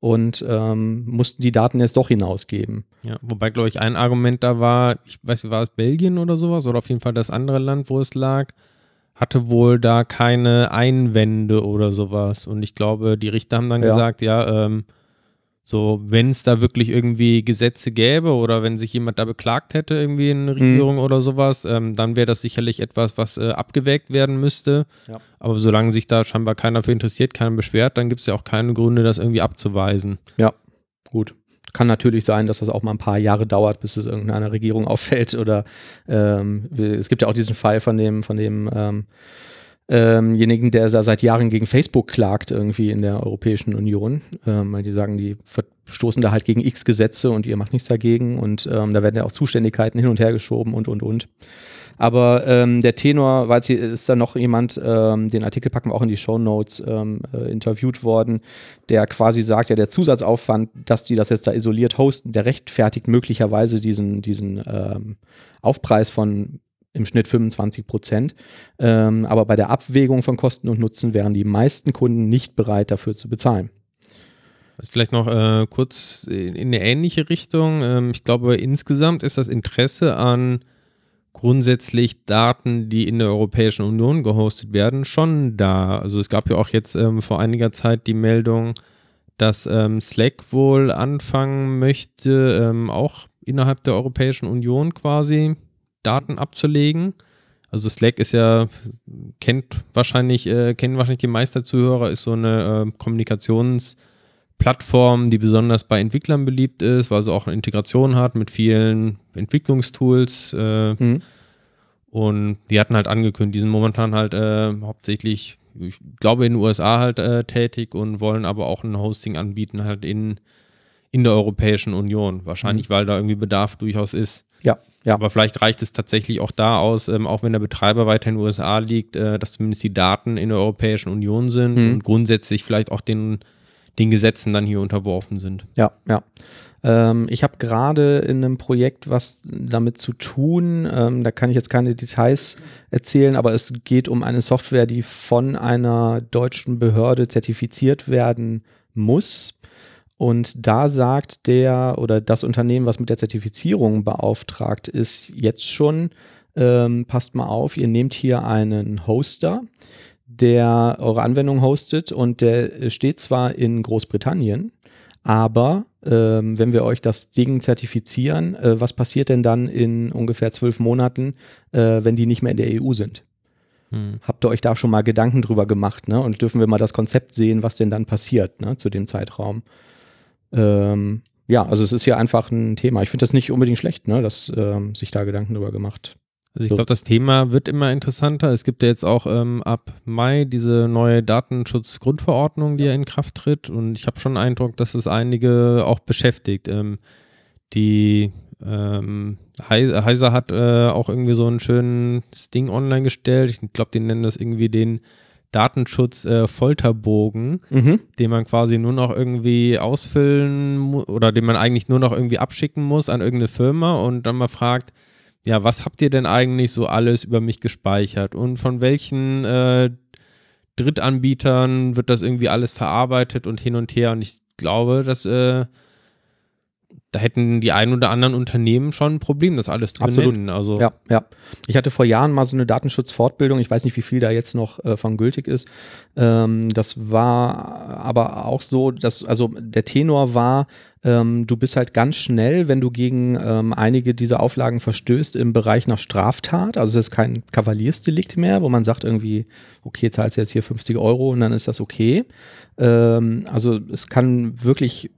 und ähm, mussten die Daten jetzt doch hinausgeben. Ja, wobei, glaube ich, ein Argument da war, ich weiß nicht, war es Belgien oder sowas oder auf jeden Fall das andere Land, wo es lag, hatte wohl da keine Einwände oder sowas. Und ich glaube, die Richter haben dann ja. gesagt, ja, ähm, so, wenn es da wirklich irgendwie Gesetze gäbe oder wenn sich jemand da beklagt hätte, irgendwie in der mhm. Regierung mhm. oder sowas, ähm, dann wäre das sicherlich etwas, was äh, abgewägt werden müsste. Ja. Aber solange sich da scheinbar keiner für interessiert, keiner beschwert, dann gibt es ja auch keine Gründe, das irgendwie abzuweisen. Ja, gut. Kann natürlich sein, dass das auch mal ein paar Jahre dauert, bis es irgendeiner Regierung auffällt. Oder ähm, es gibt ja auch diesen Fall von dem, von dem ähm, ähm, der da seit Jahren gegen Facebook klagt, irgendwie in der Europäischen Union. Ähm, weil die sagen, die verstoßen da halt gegen X Gesetze und ihr macht nichts dagegen und ähm, da werden ja auch Zuständigkeiten hin und her geschoben und und und. Aber ähm, der Tenor, weil sie ist da noch jemand, ähm, den Artikel packen wir auch in die Show Notes, ähm, äh, interviewt worden, der quasi sagt, ja, der Zusatzaufwand, dass die das jetzt da isoliert hosten, der rechtfertigt möglicherweise diesen, diesen ähm, Aufpreis von im Schnitt 25 Prozent. Ähm, aber bei der Abwägung von Kosten und Nutzen wären die meisten Kunden nicht bereit, dafür zu bezahlen. Das ist vielleicht noch äh, kurz in eine ähnliche Richtung. Ähm, ich glaube, insgesamt ist das Interesse an grundsätzlich Daten, die in der Europäischen Union gehostet werden, schon da. Also es gab ja auch jetzt ähm, vor einiger Zeit die Meldung, dass ähm, Slack wohl anfangen möchte, ähm, auch innerhalb der Europäischen Union quasi Daten abzulegen. Also Slack ist ja, kennt wahrscheinlich, äh, kennen wahrscheinlich die meisten Zuhörer, ist so eine äh, Kommunikationsplattform, die besonders bei Entwicklern beliebt ist, weil sie auch eine Integration hat mit vielen Entwicklungstools. Äh, mhm. Und die hatten halt angekündigt, die sind momentan halt äh, hauptsächlich, ich glaube, in den USA halt äh, tätig und wollen aber auch ein Hosting anbieten, halt in, in der Europäischen Union. Wahrscheinlich, mhm. weil da irgendwie Bedarf durchaus ist. Ja, ja. Aber vielleicht reicht es tatsächlich auch da aus, ähm, auch wenn der Betreiber weiter in den USA liegt, äh, dass zumindest die Daten in der Europäischen Union sind mhm. und grundsätzlich vielleicht auch den, den Gesetzen dann hier unterworfen sind. Ja, ja. Ähm, ich habe gerade in einem Projekt was damit zu tun. Ähm, da kann ich jetzt keine Details erzählen, aber es geht um eine Software, die von einer deutschen Behörde zertifiziert werden muss. Und da sagt der oder das Unternehmen, was mit der Zertifizierung beauftragt ist, jetzt schon, ähm, passt mal auf, ihr nehmt hier einen Hoster, der eure Anwendung hostet und der steht zwar in Großbritannien, aber ähm, wenn wir euch das Ding zertifizieren, äh, was passiert denn dann in ungefähr zwölf Monaten, äh, wenn die nicht mehr in der EU sind? Hm. Habt ihr euch da schon mal Gedanken drüber gemacht? Ne? Und dürfen wir mal das Konzept sehen, was denn dann passiert ne, zu dem Zeitraum? Ähm, ja, also es ist hier einfach ein Thema. Ich finde das nicht unbedingt schlecht, ne, dass ähm, sich da Gedanken drüber gemacht. Also ich glaube, das Thema wird immer interessanter. Es gibt ja jetzt auch ähm, ab Mai diese neue Datenschutzgrundverordnung, die ja in Kraft tritt. Und ich habe schon den Eindruck, dass es einige auch beschäftigt. Ähm, die ähm, Heiser hat äh, auch irgendwie so ein schönes Ding online gestellt. Ich glaube, die nennen das irgendwie den Datenschutz-Folterbogen, äh, mhm. den man quasi nur noch irgendwie ausfüllen muss oder den man eigentlich nur noch irgendwie abschicken muss an irgendeine Firma und dann mal fragt, ja, was habt ihr denn eigentlich so alles über mich gespeichert und von welchen äh, Drittanbietern wird das irgendwie alles verarbeitet und hin und her und ich glaube, dass äh, da hätten die ein oder anderen Unternehmen schon ein Problem, das alles zu Absolut. benennen. Also ja, ja. Ich hatte vor Jahren mal so eine Datenschutzfortbildung. Ich weiß nicht, wie viel da jetzt noch äh, von gültig ist. Ähm, das war aber auch so, dass, also der Tenor war, ähm, du bist halt ganz schnell, wenn du gegen ähm, einige dieser Auflagen verstößt, im Bereich nach Straftat. Also es ist kein Kavaliersdelikt mehr, wo man sagt irgendwie, okay, zahlst du jetzt hier 50 Euro und dann ist das okay. Ähm, also es kann wirklich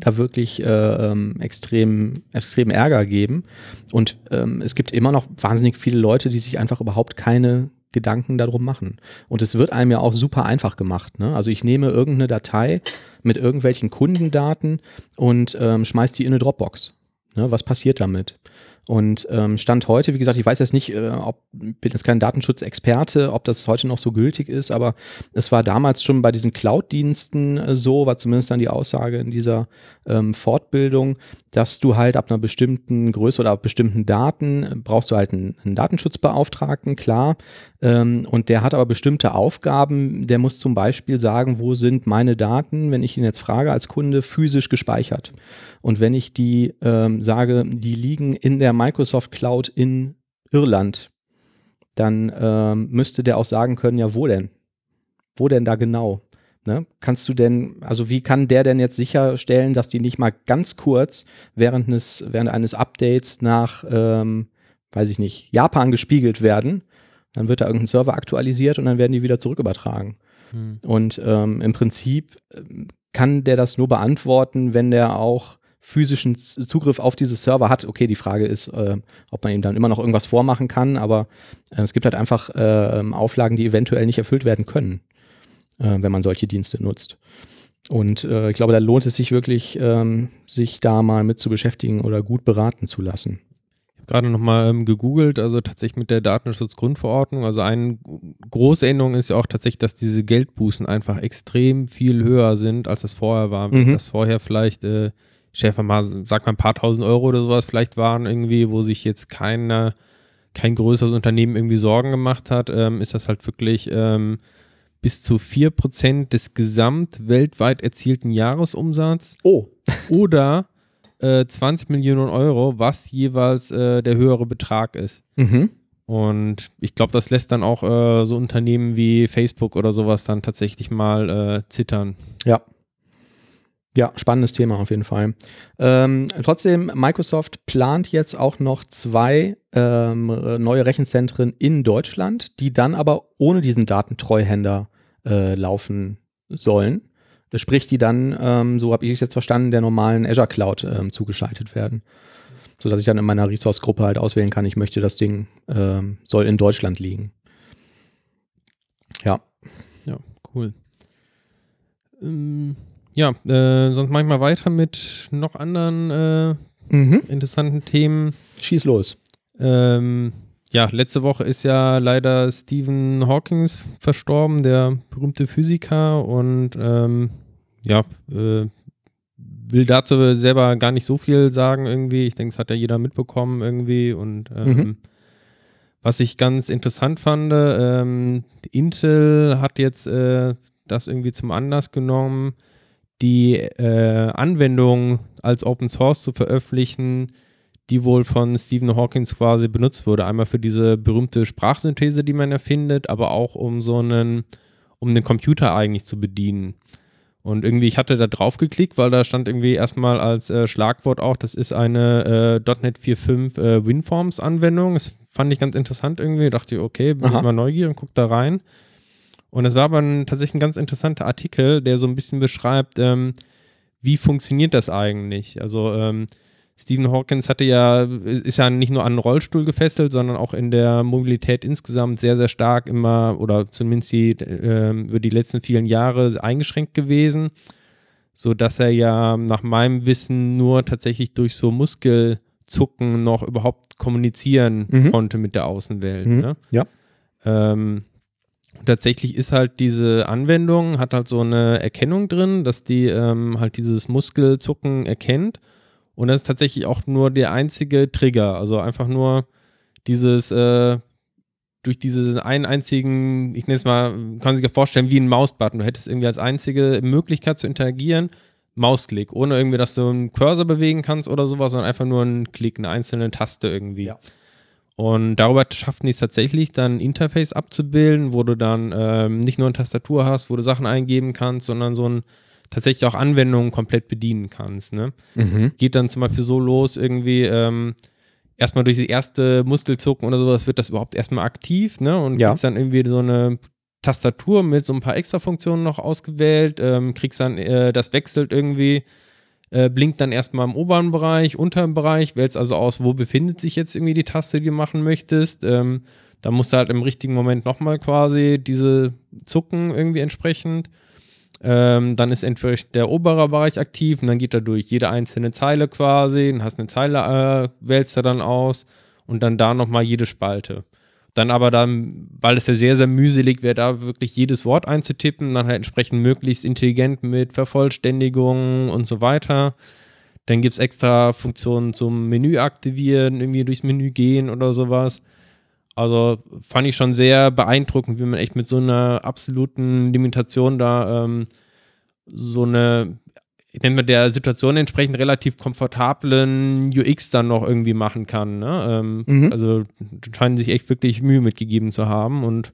da wirklich äh, ähm, extrem, extrem Ärger geben. Und ähm, es gibt immer noch wahnsinnig viele Leute, die sich einfach überhaupt keine Gedanken darum machen. Und es wird einem ja auch super einfach gemacht. Ne? Also ich nehme irgendeine Datei mit irgendwelchen Kundendaten und ähm, schmeiß die in eine Dropbox. Ne? Was passiert damit? Und ähm, Stand heute, wie gesagt, ich weiß jetzt nicht, äh, ob, bin jetzt kein Datenschutzexperte, ob das heute noch so gültig ist, aber es war damals schon bei diesen Cloud-Diensten äh, so, war zumindest dann die Aussage in dieser ähm, Fortbildung, dass du halt ab einer bestimmten Größe oder ab bestimmten Daten äh, brauchst du halt einen, einen Datenschutzbeauftragten, klar. Ähm, und der hat aber bestimmte Aufgaben. Der muss zum Beispiel sagen, wo sind meine Daten, wenn ich ihn jetzt frage als Kunde, physisch gespeichert. Und wenn ich die ähm, sage, die liegen in der Microsoft Cloud in Irland, dann ähm, müsste der auch sagen können, ja, wo denn? Wo denn da genau? Ne? Kannst du denn, also wie kann der denn jetzt sicherstellen, dass die nicht mal ganz kurz während eines, während eines Updates nach, ähm, weiß ich nicht, Japan gespiegelt werden? Dann wird da irgendein Server aktualisiert und dann werden die wieder zurückübertragen. Hm. Und ähm, im Prinzip ähm, kann der das nur beantworten, wenn der auch physischen Zugriff auf diese Server hat. Okay, die Frage ist, äh, ob man ihm dann immer noch irgendwas vormachen kann, aber äh, es gibt halt einfach äh, Auflagen, die eventuell nicht erfüllt werden können, äh, wenn man solche Dienste nutzt. Und äh, ich glaube, da lohnt es sich wirklich, ähm, sich da mal mit zu beschäftigen oder gut beraten zu lassen gerade nochmal ähm, gegoogelt, also tatsächlich mit der Datenschutzgrundverordnung. Also eine große Änderung ist ja auch tatsächlich, dass diese Geldbußen einfach extrem viel höher sind, als es vorher war. Mhm. Das vorher vielleicht, äh, ich einfach mal, sag mal ein paar tausend Euro oder sowas vielleicht waren irgendwie, wo sich jetzt keine, kein größeres Unternehmen irgendwie Sorgen gemacht hat, ähm, ist das halt wirklich ähm, bis zu 4% des gesamt weltweit erzielten Jahresumsatz. Oh. Oder 20 äh, Millionen Euro, was jeweils äh, der höhere Betrag ist. Mhm. Und ich glaube, das lässt dann auch äh, so Unternehmen wie Facebook oder sowas dann tatsächlich mal äh, zittern. Ja. Ja, spannendes Thema auf jeden Fall. Ähm, trotzdem, Microsoft plant jetzt auch noch zwei ähm, neue Rechenzentren in Deutschland, die dann aber ohne diesen Datentreuhänder äh, laufen sollen sprich die dann, ähm, so habe ich es jetzt verstanden, der normalen Azure Cloud ähm, zugeschaltet werden. Sodass ich dann in meiner Resource-Gruppe halt auswählen kann, ich möchte das Ding, ähm, soll in Deutschland liegen. Ja. Ja, cool. Ähm, ja, äh, sonst mache ich mal weiter mit noch anderen äh, mhm. interessanten Themen. Schieß los. Ähm, ja, letzte Woche ist ja leider Stephen Hawking verstorben, der berühmte Physiker und ähm, ja, äh, will dazu selber gar nicht so viel sagen irgendwie. Ich denke, es hat ja jeder mitbekommen irgendwie und ähm, mhm. was ich ganz interessant fand, ähm, Intel hat jetzt äh, das irgendwie zum Anlass genommen, die äh, Anwendung als Open Source zu veröffentlichen, die wohl von Stephen Hawkins quasi benutzt wurde. Einmal für diese berühmte Sprachsynthese, die man erfindet, aber auch um so einen, um den Computer eigentlich zu bedienen. Und irgendwie, ich hatte da drauf geklickt, weil da stand irgendwie erstmal als äh, Schlagwort auch, das ist eine äh, .NET 4.5 äh, WinForms-Anwendung. Das fand ich ganz interessant irgendwie. Dachte ich, okay, bin Aha. mal neugierig und guck da rein. Und es war aber ein, tatsächlich ein ganz interessanter Artikel, der so ein bisschen beschreibt, ähm, wie funktioniert das eigentlich? Also ähm, Stephen Hawkins hatte ja, ist ja nicht nur an einen Rollstuhl gefesselt, sondern auch in der Mobilität insgesamt sehr, sehr stark immer oder zumindest die, äh, über die letzten vielen Jahre eingeschränkt gewesen, sodass er ja nach meinem Wissen nur tatsächlich durch so Muskelzucken noch überhaupt kommunizieren mhm. konnte mit der Außenwelt. Mhm. Ne? Ja. Ähm, tatsächlich ist halt diese Anwendung, hat halt so eine Erkennung drin, dass die ähm, halt dieses Muskelzucken erkennt und das ist tatsächlich auch nur der einzige Trigger. Also einfach nur dieses, äh, durch diesen einen einzigen, ich nenne es mal, kann sich ja vorstellen, wie ein Mausbutton. Du hättest irgendwie als einzige Möglichkeit zu interagieren, Mausklick, ohne irgendwie, dass du einen Cursor bewegen kannst oder sowas, sondern einfach nur einen Klick, eine einzelne Taste irgendwie. Ja. Und darüber schaffen die es tatsächlich, dann ein Interface abzubilden, wo du dann ähm, nicht nur eine Tastatur hast, wo du Sachen eingeben kannst, sondern so ein tatsächlich auch Anwendungen komplett bedienen kannst. Ne? Mhm. Geht dann zum Beispiel so los, irgendwie ähm, erstmal durch die erste Muskelzucken oder sowas wird das überhaupt erstmal aktiv ne? und ja. kriegst dann irgendwie so eine Tastatur mit so ein paar Extra-Funktionen noch ausgewählt, ähm, kriegst dann, äh, das wechselt irgendwie, äh, blinkt dann erstmal im oberen Bereich, unteren Bereich, wählst also aus, wo befindet sich jetzt irgendwie die Taste, die du machen möchtest. Ähm, da musst du halt im richtigen Moment nochmal quasi diese Zucken irgendwie entsprechend Ähm, dann ist entweder der obere Bereich aktiv und dann geht er durch jede einzelne Zeile quasi, dann hast eine Zeile, äh, wählst du dann aus und dann da nochmal jede Spalte. Dann aber dann, weil es ja sehr, sehr mühselig wäre, da wirklich jedes Wort einzutippen, dann halt entsprechend möglichst intelligent mit Vervollständigung und so weiter. Dann gibt es extra Funktionen zum Menü aktivieren, irgendwie durchs Menü gehen oder sowas. Also fand ich schon sehr beeindruckend, wie man echt mit so einer absoluten Limitation da ähm, so eine, ich nenne mal der Situation entsprechend relativ komfortablen UX dann noch irgendwie machen kann. Ne? Ähm, mhm. Also scheinen sich echt wirklich Mühe mitgegeben zu haben und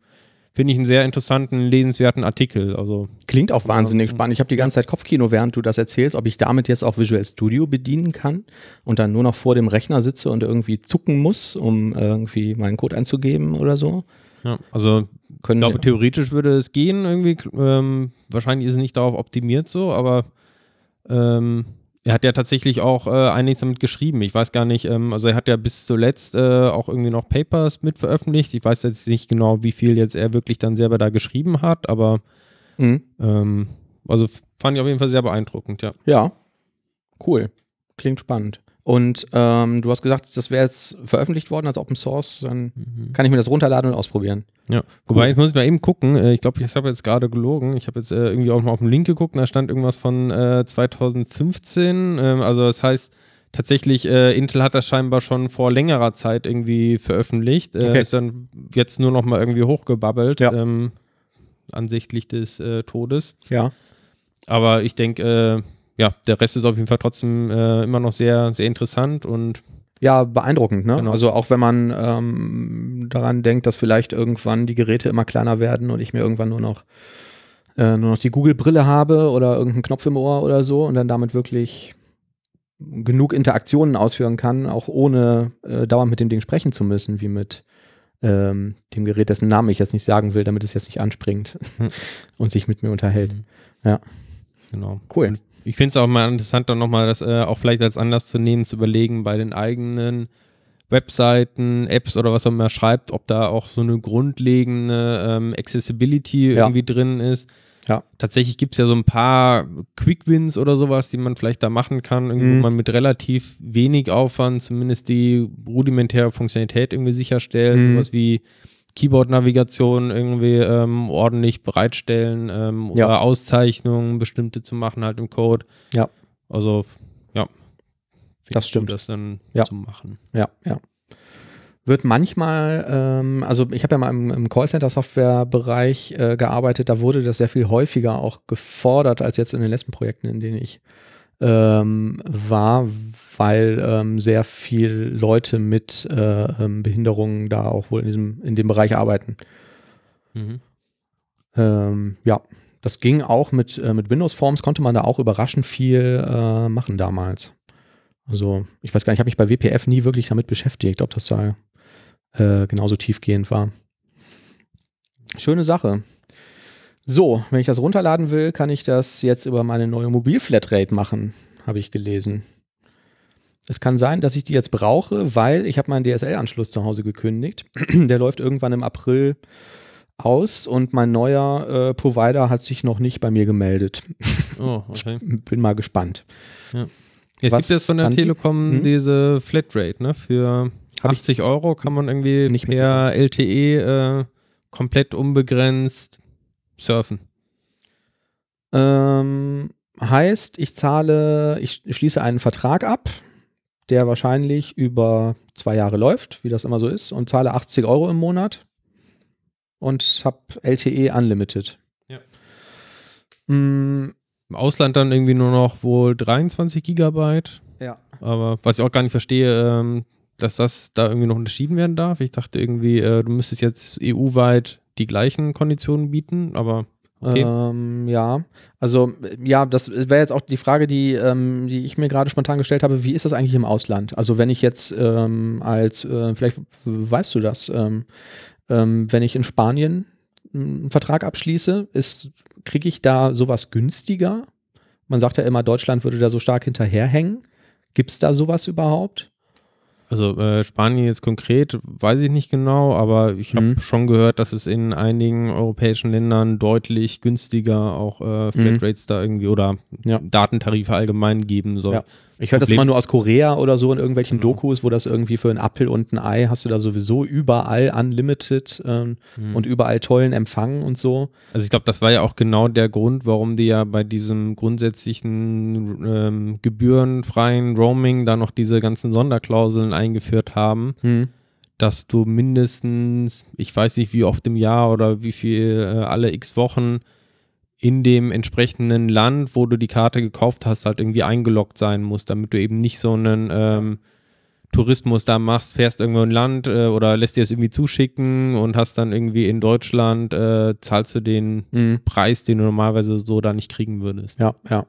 finde ich einen sehr interessanten, lesenswerten Artikel. Also, Klingt auch wahnsinnig spannend. Ich habe die ganze Zeit Kopfkino, während du das erzählst, ob ich damit jetzt auch Visual Studio bedienen kann und dann nur noch vor dem Rechner sitze und irgendwie zucken muss, um irgendwie meinen Code einzugeben oder so. Ja, also Können ich glaube, theoretisch würde es gehen irgendwie. Ähm, wahrscheinlich ist es nicht darauf optimiert so, aber ähm, er hat ja tatsächlich auch äh, einiges damit geschrieben. Ich weiß gar nicht, ähm, also er hat ja bis zuletzt äh, auch irgendwie noch Papers mit veröffentlicht. Ich weiß jetzt nicht genau, wie viel jetzt er wirklich dann selber da geschrieben hat, aber mhm. ähm, also fand ich auf jeden Fall sehr beeindruckend, ja. Ja, cool. Klingt spannend. Und ähm, du hast gesagt, das wäre jetzt veröffentlicht worden als Open Source, dann mhm. kann ich mir das runterladen und ausprobieren. Ja, wobei, jetzt muss ich mal eben gucken, äh, ich glaube, ich habe jetzt gerade gelogen, ich habe jetzt äh, irgendwie auch mal auf den Link geguckt, da stand irgendwas von äh, 2015, ähm, also das heißt, tatsächlich, äh, Intel hat das scheinbar schon vor längerer Zeit irgendwie veröffentlicht, äh, okay. ist dann jetzt nur noch mal irgendwie hochgebabbelt, ja. ähm, ansichtlich des äh, Todes. Ja. Aber ich denke, ja, der Rest ist auf jeden Fall trotzdem äh, immer noch sehr, sehr interessant und ja, beeindruckend, ne? Genau. Also auch wenn man ähm, daran denkt, dass vielleicht irgendwann die Geräte immer kleiner werden und ich mir irgendwann nur noch äh, nur noch die Google-Brille habe oder irgendeinen Knopf im Ohr oder so und dann damit wirklich genug Interaktionen ausführen kann, auch ohne äh, dauernd mit dem Ding sprechen zu müssen, wie mit ähm, dem Gerät, dessen Namen ich jetzt nicht sagen will, damit es jetzt nicht anspringt hm. und sich mit mir unterhält. Mhm. Ja. Genau. Cool. Und ich finde es auch mal interessant, dann nochmal das äh, auch vielleicht als Anlass zu nehmen, zu überlegen bei den eigenen Webseiten, Apps oder was auch immer schreibt, ob da auch so eine grundlegende ähm, Accessibility ja. irgendwie drin ist. Ja. Tatsächlich gibt es ja so ein paar Quick-Wins oder sowas, die man vielleicht da machen kann, mhm. wo man mit relativ wenig Aufwand zumindest die rudimentäre Funktionalität irgendwie sicherstellt. Mhm. Sowas wie Keyboard-Navigation irgendwie ähm, ordentlich bereitstellen ähm, oder ja. Auszeichnungen bestimmte zu machen halt im Code. Ja. Also, ja. Das stimmt. Das dann ja. zu machen. Ja, ja. Wird manchmal, ähm, also ich habe ja mal im, im Callcenter-Software-Bereich äh, gearbeitet, da wurde das sehr viel häufiger auch gefordert als jetzt in den letzten Projekten, in denen ich ähm, war, weil ähm, sehr viele Leute mit äh, ähm, Behinderungen da auch wohl in, diesem, in dem Bereich arbeiten. Mhm. Ähm, ja, das ging auch mit, äh, mit Windows Forms, konnte man da auch überraschend viel äh, machen damals. Also, ich weiß gar nicht, ich habe mich bei WPF nie wirklich damit beschäftigt, ob das da äh, genauso tiefgehend war. Schöne Sache. So, wenn ich das runterladen will, kann ich das jetzt über meine neue Mobilflatrate machen, habe ich gelesen. Es kann sein, dass ich die jetzt brauche, weil ich habe meinen DSL-Anschluss zu Hause gekündigt. Der läuft irgendwann im April aus und mein neuer äh, Provider hat sich noch nicht bei mir gemeldet. Oh, okay. Ich bin mal gespannt. Ja. Jetzt gibt es von der Telekom hm? diese Flatrate, ne? Für 80 Euro kann man irgendwie nicht per LTE äh, komplett unbegrenzt surfen. Ähm, heißt, ich zahle, ich schließe einen Vertrag ab der wahrscheinlich über zwei Jahre läuft, wie das immer so ist, und zahle 80 Euro im Monat und habe LTE Unlimited. Ja. Mm. Im Ausland dann irgendwie nur noch wohl 23 Gigabyte. Ja. Aber was ich auch gar nicht verstehe, ähm, dass das da irgendwie noch unterschieden werden darf. Ich dachte irgendwie, äh, du müsstest jetzt EU-weit die gleichen Konditionen bieten, aber Okay. Ähm, ja, also ja, das wäre jetzt auch die Frage, die, ähm, die ich mir gerade spontan gestellt habe. Wie ist das eigentlich im Ausland? Also wenn ich jetzt ähm, als, äh, vielleicht weißt du das, ähm, ähm, wenn ich in Spanien einen Vertrag abschließe, kriege ich da sowas günstiger? Man sagt ja immer, Deutschland würde da so stark hinterherhängen. Gibt es da sowas überhaupt? Also äh, Spanien jetzt konkret, weiß ich nicht genau, aber ich habe mhm. schon gehört, dass es in einigen europäischen Ländern deutlich günstiger auch äh, Flatrates mhm. da irgendwie oder ja. Datentarife allgemein geben soll. Ja. Ich höre das immer nur aus Korea oder so in irgendwelchen genau. Dokus, wo das irgendwie für ein Apfel und ein Ei hast du da sowieso überall unlimited ähm, mhm. und überall tollen Empfang und so. Also ich glaube, das war ja auch genau der Grund, warum die ja bei diesem grundsätzlichen ähm, gebührenfreien Roaming da noch diese ganzen Sonderklauseln eingeführt haben. Mhm. Dass du mindestens, ich weiß nicht wie oft im Jahr oder wie viel äh, alle x Wochen in dem entsprechenden Land, wo du die Karte gekauft hast, halt irgendwie eingeloggt sein musst, damit du eben nicht so einen ähm, Tourismus da machst, fährst irgendwo in ein Land äh, oder lässt dir es irgendwie zuschicken und hast dann irgendwie in Deutschland, äh, zahlst du den mhm. Preis, den du normalerweise so da nicht kriegen würdest. Ja, ja.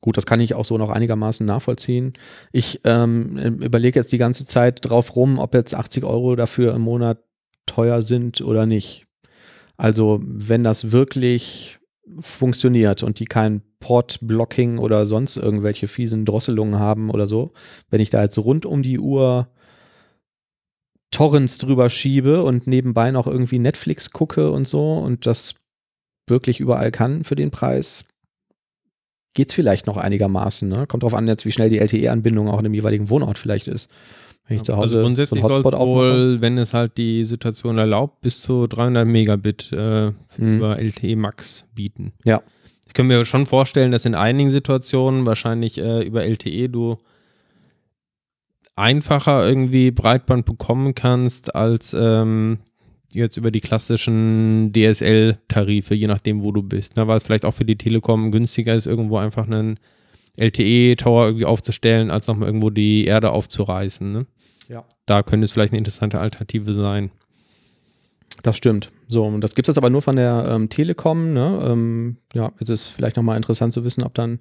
Gut, das kann ich auch so noch einigermaßen nachvollziehen. Ich ähm, überlege jetzt die ganze Zeit drauf rum, ob jetzt 80 Euro dafür im Monat teuer sind oder nicht. Also, wenn das wirklich funktioniert und die kein Port-Blocking oder sonst irgendwelche fiesen Drosselungen haben oder so, wenn ich da jetzt rund um die Uhr Torrents drüber schiebe und nebenbei noch irgendwie Netflix gucke und so und das wirklich überall kann für den Preis, geht es vielleicht noch einigermaßen. Ne? Kommt drauf an, jetzt wie schnell die LTE-Anbindung auch in dem jeweiligen Wohnort vielleicht ist. Wenn ich zu also Hause also grundsätzlich so einen Hotspot wohl, wenn es halt die Situation erlaubt, bis zu 300 Megabit äh, mhm. über LTE Max bieten. Ja. Ich kann mir schon vorstellen, dass in einigen Situationen wahrscheinlich äh, über LTE du einfacher irgendwie Breitband bekommen kannst als ähm, jetzt über die klassischen DSL-Tarife, je nachdem, wo du bist. Da war es vielleicht auch für die Telekom günstiger ist, irgendwo einfach einen LTE-Tower irgendwie aufzustellen, als nochmal irgendwo die Erde aufzureißen. Ne? Ja. Da könnte es vielleicht eine interessante Alternative sein. Das stimmt. So, und das gibt es aber nur von der ähm, Telekom. Ne? Ähm, ja, es ist vielleicht nochmal interessant zu wissen, ob dann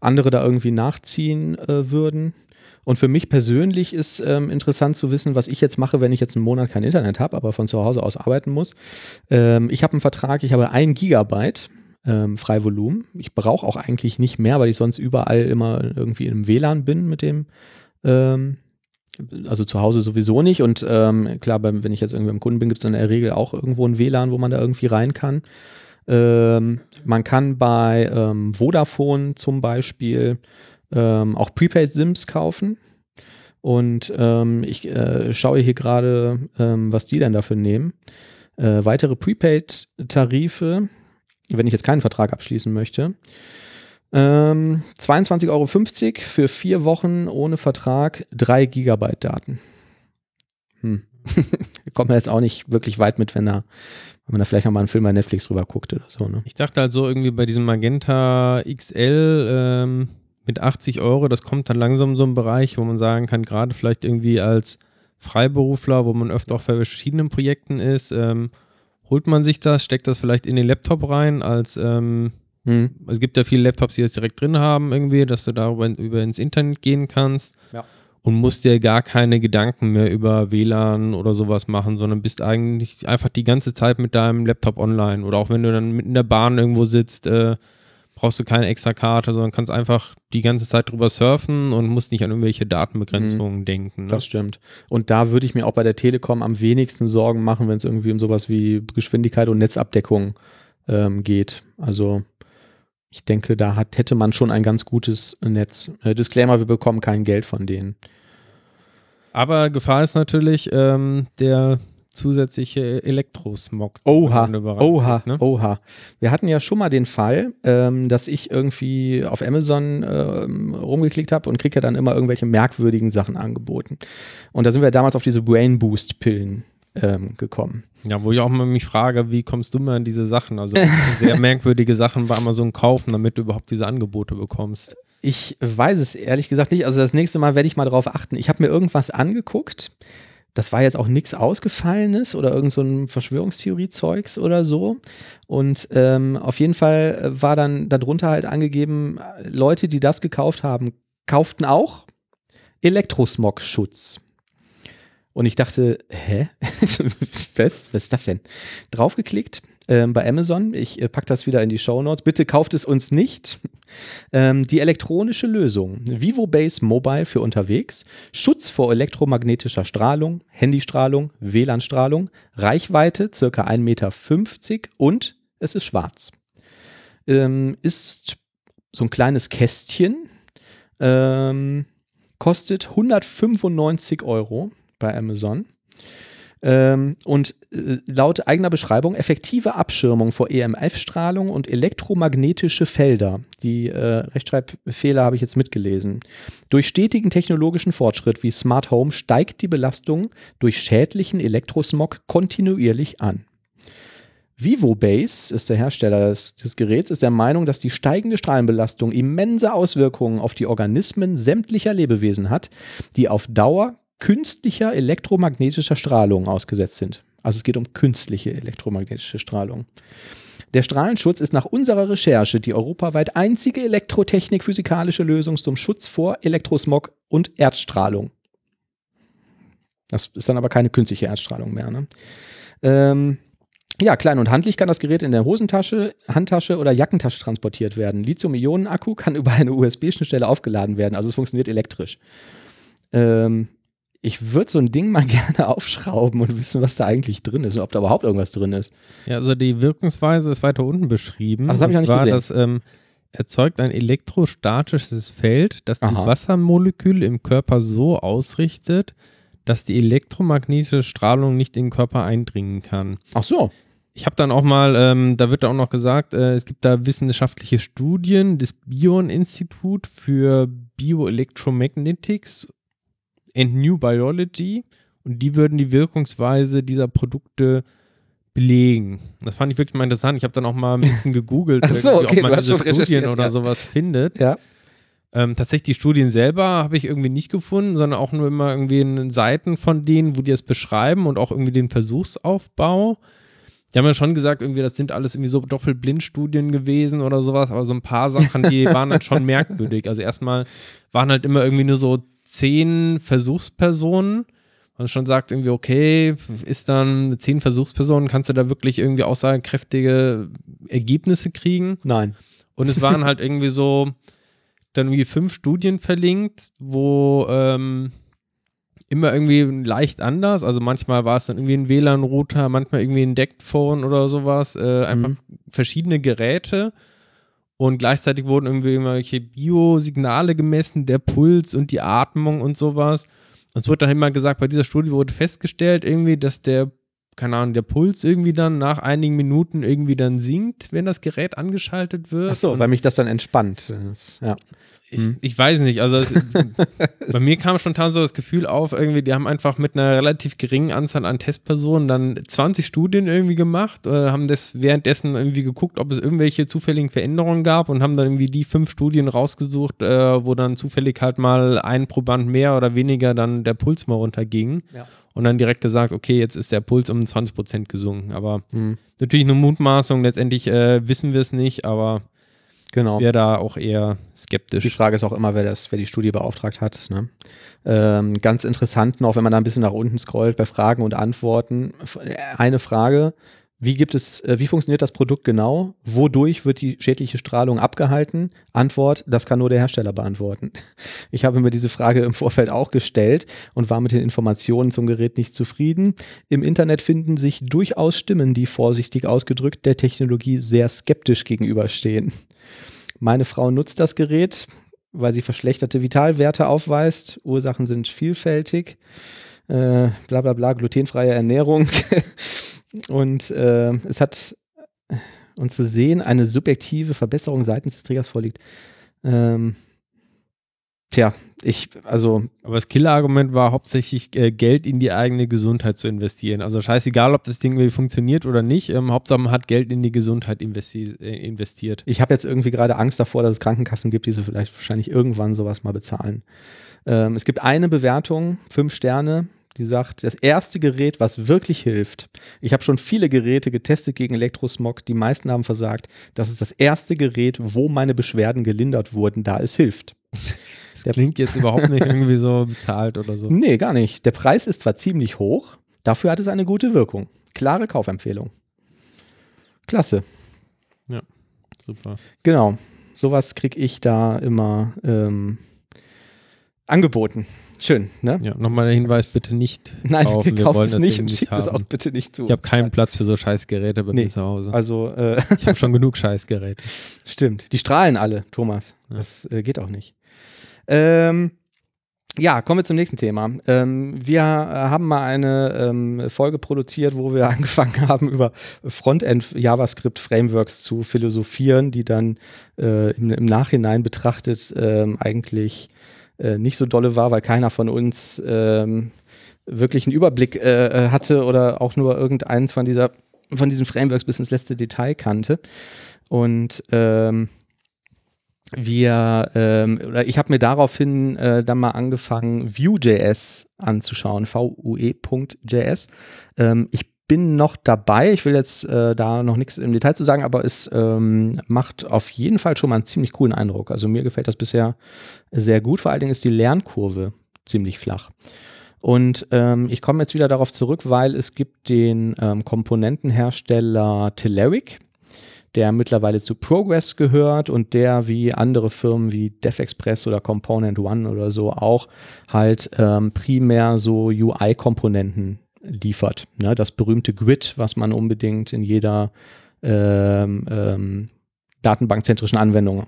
andere da irgendwie nachziehen äh, würden. Und für mich persönlich ist ähm, interessant zu wissen, was ich jetzt mache, wenn ich jetzt einen Monat kein Internet habe, aber von zu Hause aus arbeiten muss. Ähm, ich habe einen Vertrag, ich habe ein Gigabyte ähm, Freivolumen. Ich brauche auch eigentlich nicht mehr, weil ich sonst überall immer irgendwie im WLAN bin mit dem ähm, also zu Hause sowieso nicht. Und ähm, klar, beim, wenn ich jetzt irgendwie beim Kunden bin, gibt es in der Regel auch irgendwo ein WLAN, wo man da irgendwie rein kann. Ähm, man kann bei ähm, Vodafone zum Beispiel ähm, auch Prepaid-SIMs kaufen. Und ähm, ich äh, schaue hier gerade, ähm, was die denn dafür nehmen. Äh, weitere Prepaid-Tarife, wenn ich jetzt keinen Vertrag abschließen möchte, ähm, 22,50 Euro für vier Wochen ohne Vertrag, drei Gigabyte Daten. Hm. Kommt man jetzt auch nicht wirklich weit mit, wenn, da, wenn man da vielleicht nochmal einen Film bei Netflix drüber guckt oder so. Ne? Ich dachte halt so irgendwie bei diesem Magenta XL ähm, mit 80 Euro, das kommt dann langsam so ein Bereich, wo man sagen kann, gerade vielleicht irgendwie als Freiberufler, wo man öfter auch bei verschiedenen Projekten ist, ähm, holt man sich das, steckt das vielleicht in den Laptop rein als ähm, hm. Es gibt ja viele Laptops, die das direkt drin haben, irgendwie, dass du darüber über ins Internet gehen kannst. Ja. Und musst dir gar keine Gedanken mehr über WLAN oder sowas machen, sondern bist eigentlich einfach die ganze Zeit mit deinem Laptop online. Oder auch wenn du dann mit in der Bahn irgendwo sitzt, äh, brauchst du keine extra Karte, sondern kannst einfach die ganze Zeit drüber surfen und musst nicht an irgendwelche Datenbegrenzungen mhm. denken. Ne? Das stimmt. Und da würde ich mir auch bei der Telekom am wenigsten Sorgen machen, wenn es irgendwie um sowas wie Geschwindigkeit und Netzabdeckung ähm, geht. Also ich denke, da hat, hätte man schon ein ganz gutes Netz. Äh, Disclaimer, wir bekommen kein Geld von denen. Aber Gefahr ist natürlich ähm, der zusätzliche Elektrosmog. Oha, oha, ne? oha. Wir hatten ja schon mal den Fall, ähm, dass ich irgendwie auf Amazon ähm, rumgeklickt habe und kriege ja dann immer irgendwelche merkwürdigen Sachen angeboten. Und da sind wir damals auf diese Brain Boost Pillen ähm, gekommen. Ja, wo ich auch mal mich frage, wie kommst du mal an diese Sachen? Also sehr merkwürdige Sachen bei Amazon kaufen, damit du überhaupt diese Angebote bekommst. Ich weiß es ehrlich gesagt nicht. Also das nächste Mal werde ich mal darauf achten. Ich habe mir irgendwas angeguckt. Das war jetzt auch nichts Ausgefallenes oder irgend so ein Verschwörungstheorie-Zeugs oder so. Und ähm, auf jeden Fall war dann darunter halt angegeben, Leute, die das gekauft haben, kauften auch Elektrosmog-Schutz. Und ich dachte, hä? was, was ist das denn? Draufgeklickt ähm, bei Amazon. Ich äh, packe das wieder in die Show Notes. Bitte kauft es uns nicht. Ähm, die elektronische Lösung. Vivo Base Mobile für unterwegs. Schutz vor elektromagnetischer Strahlung, Handystrahlung, WLAN-Strahlung. Reichweite circa 1,50 Meter und es ist schwarz. Ähm, ist so ein kleines Kästchen. Ähm, kostet 195 Euro bei Amazon. Ähm, und äh, laut eigener Beschreibung effektive Abschirmung vor EMF-Strahlung und elektromagnetische Felder. Die äh, Rechtschreibfehler habe ich jetzt mitgelesen. Durch stetigen technologischen Fortschritt wie Smart Home steigt die Belastung durch schädlichen Elektrosmog kontinuierlich an. VivoBase ist der Hersteller des, des, Geräts, ist der Meinung, dass die steigende Strahlenbelastung immense Auswirkungen auf die Organismen sämtlicher Lebewesen hat, die auf Dauer künstlicher elektromagnetischer Strahlung ausgesetzt sind. Also es geht um künstliche elektromagnetische Strahlung. Der Strahlenschutz ist nach unserer Recherche die europaweit einzige elektrotechnik-physikalische Lösung zum Schutz vor Elektrosmog und Erdstrahlung. Das ist dann aber keine künstliche Erdstrahlung mehr. Ne? Ähm, ja, klein und handlich kann das Gerät in der Hosentasche, Handtasche oder Jackentasche transportiert werden. Lithium-Ionen-Akku kann über eine USB-Schnittstelle aufgeladen werden, also es funktioniert elektrisch. Ähm, ich würde so ein Ding mal gerne aufschrauben und wissen, was da eigentlich drin ist und ob da überhaupt irgendwas drin ist. Ja, also die Wirkungsweise ist weiter unten beschrieben. Also das habe ich noch nicht gesehen. Das ähm, erzeugt ein elektrostatisches Feld, das Aha. die Wassermoleküle im Körper so ausrichtet, dass die elektromagnetische Strahlung nicht in den Körper eindringen kann. Ach so. Ich habe dann auch mal, ähm, da wird auch noch gesagt, äh, es gibt da wissenschaftliche Studien des Bion-Institut für Bioelectromagnetics and New Biology und die würden die Wirkungsweise dieser Produkte belegen. Das fand ich wirklich mal interessant. Ich habe dann auch mal ein bisschen gegoogelt, so, okay, ob man diese Studien oder ja. sowas findet. Ja. Ähm, tatsächlich die Studien selber habe ich irgendwie nicht gefunden, sondern auch nur immer irgendwie in Seiten von denen, wo die es beschreiben und auch irgendwie den Versuchsaufbau. Die haben ja schon gesagt, irgendwie, das sind alles irgendwie so Doppelblindstudien gewesen oder sowas, aber so ein paar Sachen, die waren dann schon merkwürdig. Also erstmal waren halt immer irgendwie nur so zehn Versuchspersonen und schon sagt irgendwie, okay, ist dann zehn Versuchspersonen, kannst du da wirklich irgendwie aussagekräftige Ergebnisse kriegen? Nein. Und es waren halt irgendwie so dann irgendwie fünf Studien verlinkt, wo ähm, immer irgendwie leicht anders. Also manchmal war es dann irgendwie ein WLAN-Router, manchmal irgendwie ein Deckphone oder sowas. Äh, einfach mhm. verschiedene Geräte. Und gleichzeitig wurden irgendwie irgendwelche Biosignale gemessen, der Puls und die Atmung und sowas. Und es wurde dann immer gesagt, bei dieser Studie wurde festgestellt, irgendwie, dass der, keine Ahnung, der Puls irgendwie dann nach einigen Minuten irgendwie dann sinkt, wenn das Gerät angeschaltet wird. Ach so, weil mich das dann entspannt. ja. Ich, hm. ich weiß nicht, also es, bei mir kam spontan so das Gefühl auf, irgendwie, die haben einfach mit einer relativ geringen Anzahl an Testpersonen dann 20 Studien irgendwie gemacht, äh, haben das währenddessen irgendwie geguckt, ob es irgendwelche zufälligen Veränderungen gab und haben dann irgendwie die fünf Studien rausgesucht, äh, wo dann zufällig halt mal ein Proband mehr oder weniger dann der Puls mal runterging. Ja. Und dann direkt gesagt, okay, jetzt ist der Puls um 20 Prozent gesunken. Aber hm. natürlich eine Mutmaßung, letztendlich äh, wissen wir es nicht, aber Genau. Wäre da auch eher skeptisch. Die Frage ist auch immer, wer, das, wer die Studie beauftragt hat. Ne? Ähm, ganz interessant noch, wenn man da ein bisschen nach unten scrollt bei Fragen und Antworten. Eine Frage, wie gibt es, äh, wie funktioniert das Produkt genau? Wodurch wird die schädliche Strahlung abgehalten? Antwort, das kann nur der Hersteller beantworten. Ich habe mir diese Frage im Vorfeld auch gestellt und war mit den Informationen zum Gerät nicht zufrieden. Im Internet finden sich durchaus Stimmen, die vorsichtig ausgedrückt der Technologie sehr skeptisch gegenüberstehen. Meine Frau nutzt das Gerät, weil sie verschlechterte Vitalwerte aufweist. Ursachen sind vielfältig. Äh, bla bla bla, glutenfreie Ernährung. Und äh, es hat, und zu sehen, eine subjektive Verbesserung seitens des Trägers vorliegt. Ähm, Tja, ich, also. Aber das Killerargument war hauptsächlich äh, Geld in die eigene Gesundheit zu investieren. Also scheißegal, ob das Ding irgendwie funktioniert oder nicht. Ähm, Hauptsache man hat Geld in die Gesundheit investi äh, investiert. Ich habe jetzt irgendwie gerade Angst davor, dass es Krankenkassen gibt, die so vielleicht wahrscheinlich irgendwann sowas mal bezahlen. Ähm, es gibt eine Bewertung, fünf Sterne, die sagt, das erste Gerät, was wirklich hilft. Ich habe schon viele Geräte getestet gegen Elektrosmog. Die meisten haben versagt. Das ist das erste Gerät, wo meine Beschwerden gelindert wurden, da es hilft. Das klingt jetzt überhaupt nicht irgendwie so bezahlt oder so. Nee, gar nicht. Der Preis ist zwar ziemlich hoch, dafür hat es eine gute Wirkung. Klare Kaufempfehlung. Klasse. Ja, super. Genau. Sowas kriege ich da immer ähm, angeboten. Schön, ne? Ja, nochmal der Hinweis, bitte nicht Nein, kaufen. kauft es nicht und schickt es auch bitte nicht zu. Ich habe keinen Platz für so Scheißgeräte bei nee, mir zu Hause. Also, äh, ich habe schon genug Scheißgeräte. Stimmt, die strahlen alle, Thomas. Ja. Das äh, geht auch nicht. Ähm, ja, kommen wir zum nächsten Thema. Ähm, wir haben mal eine ähm, Folge produziert, wo wir angefangen haben, über Frontend-JavaScript-Frameworks zu philosophieren, die dann äh, im, im, Nachhinein betrachtet ähm, eigentlich äh, nicht so dolle war, weil keiner von uns ähm, wirklich einen Überblick äh, hatte oder auch nur irgendeins von dieser von diesen Frameworks bis ins letzte Detail kannte. Und ähm, wir, ähm, oder ich habe mir daraufhin äh, dann mal angefangen, Vue.js anzuschauen, vue.js. Ähm, ich bin noch dabei, ich will jetzt äh, da noch nichts im Detail zu sagen, aber es ähm, macht auf jeden Fall schon mal einen ziemlich coolen Eindruck. Also mir gefällt das bisher sehr gut, vor allen Dingen ist die Lernkurve ziemlich flach. Und ähm, ich komme jetzt wieder darauf zurück, weil es gibt den ähm, Komponentenhersteller Telerik, der mittlerweile zu Progress gehört und der wie andere Firmen wie DevExpress oder Component One oder so auch halt ähm, primär so UI-Komponenten liefert. Ne? Das berühmte Grid, was man unbedingt in jeder ähm, ähm, datenbankzentrischen Anwendung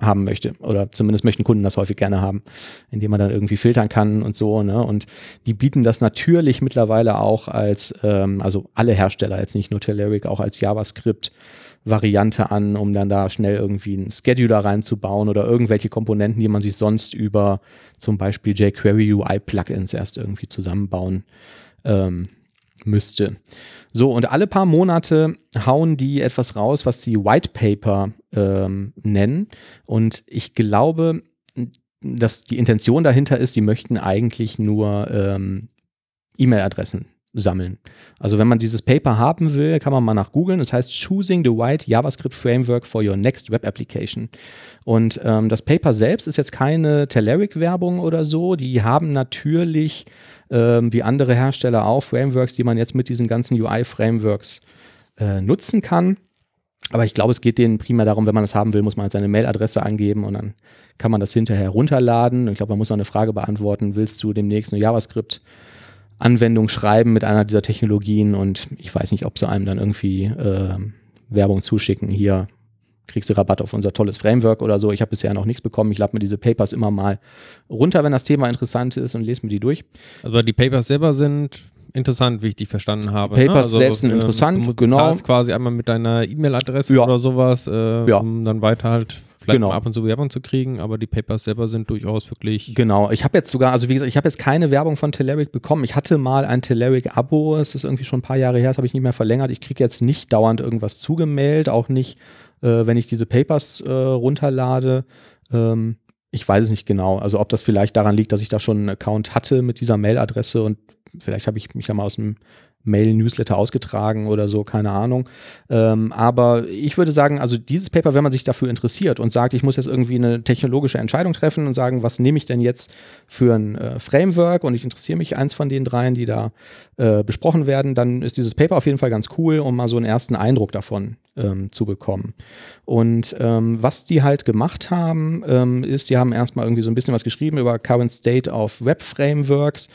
haben möchte. Oder zumindest möchten Kunden das häufig gerne haben, indem man dann irgendwie filtern kann und so. Ne? Und die bieten das natürlich mittlerweile auch als, ähm, also alle Hersteller, jetzt nicht nur Telerik, auch als JavaScript Variante an, um dann da schnell irgendwie einen Scheduler reinzubauen oder irgendwelche Komponenten, die man sich sonst über zum Beispiel jQuery UI Plugins erst irgendwie zusammenbauen ähm, müsste. So, und alle paar Monate hauen die etwas raus, was sie White Paper ähm, nennen. Und ich glaube, dass die Intention dahinter ist, sie möchten eigentlich nur ähm, E-Mail-Adressen sammeln. Also wenn man dieses Paper haben will, kann man mal nach googeln. Das heißt Choosing the White JavaScript Framework for Your Next Web Application. Und ähm, das Paper selbst ist jetzt keine Telerik-Werbung oder so. Die haben natürlich, ähm, wie andere Hersteller auch, Frameworks, die man jetzt mit diesen ganzen UI-Frameworks äh, nutzen kann. Aber ich glaube, es geht denen primär darum, wenn man das haben will, muss man halt seine Mailadresse angeben und dann kann man das hinterher runterladen. Ich glaube, man muss auch eine Frage beantworten, willst du demnächst eine JavaScript Anwendung schreiben mit einer dieser Technologien und ich weiß nicht, ob sie einem dann irgendwie äh, Werbung zuschicken. Hier kriegst du Rabatt auf unser tolles Framework oder so. Ich habe bisher noch nichts bekommen. Ich lade mir diese Papers immer mal runter, wenn das Thema interessant ist und lese mir die durch. Also die Papers selber sind interessant, wie ich die verstanden habe. Ne? Papers ne? also, selbst sind äh, interessant, du genau. Du quasi einmal mit deiner E-Mail-Adresse ja. oder sowas, äh, ja. um dann weiter halt vielleicht genau. ab und zu Werbung zu kriegen, aber die Papers selber sind durchaus wirklich. Genau, ich habe jetzt sogar, also wie gesagt, ich habe jetzt keine Werbung von Telerik bekommen. Ich hatte mal ein Telerik-Abo, es ist irgendwie schon ein paar Jahre her, das habe ich nicht mehr verlängert. Ich kriege jetzt nicht dauernd irgendwas zugemeldet, auch nicht, äh, wenn ich diese Papers äh, runterlade. Ähm, ich weiß es nicht genau. Also ob das vielleicht daran liegt, dass ich da schon einen Account hatte mit dieser Mailadresse und vielleicht habe ich mich ja mal aus dem Mail-Newsletter ausgetragen oder so, keine Ahnung. Ähm, aber ich würde sagen, also dieses Paper, wenn man sich dafür interessiert und sagt, ich muss jetzt irgendwie eine technologische Entscheidung treffen und sagen, was nehme ich denn jetzt für ein äh, Framework und ich interessiere mich eins von den dreien, die da äh, besprochen werden, dann ist dieses Paper auf jeden Fall ganz cool, um mal so einen ersten Eindruck davon ähm, zu bekommen. Und ähm, was die halt gemacht haben, ähm, ist, die haben erstmal irgendwie so ein bisschen was geschrieben über Current State of Web Frameworks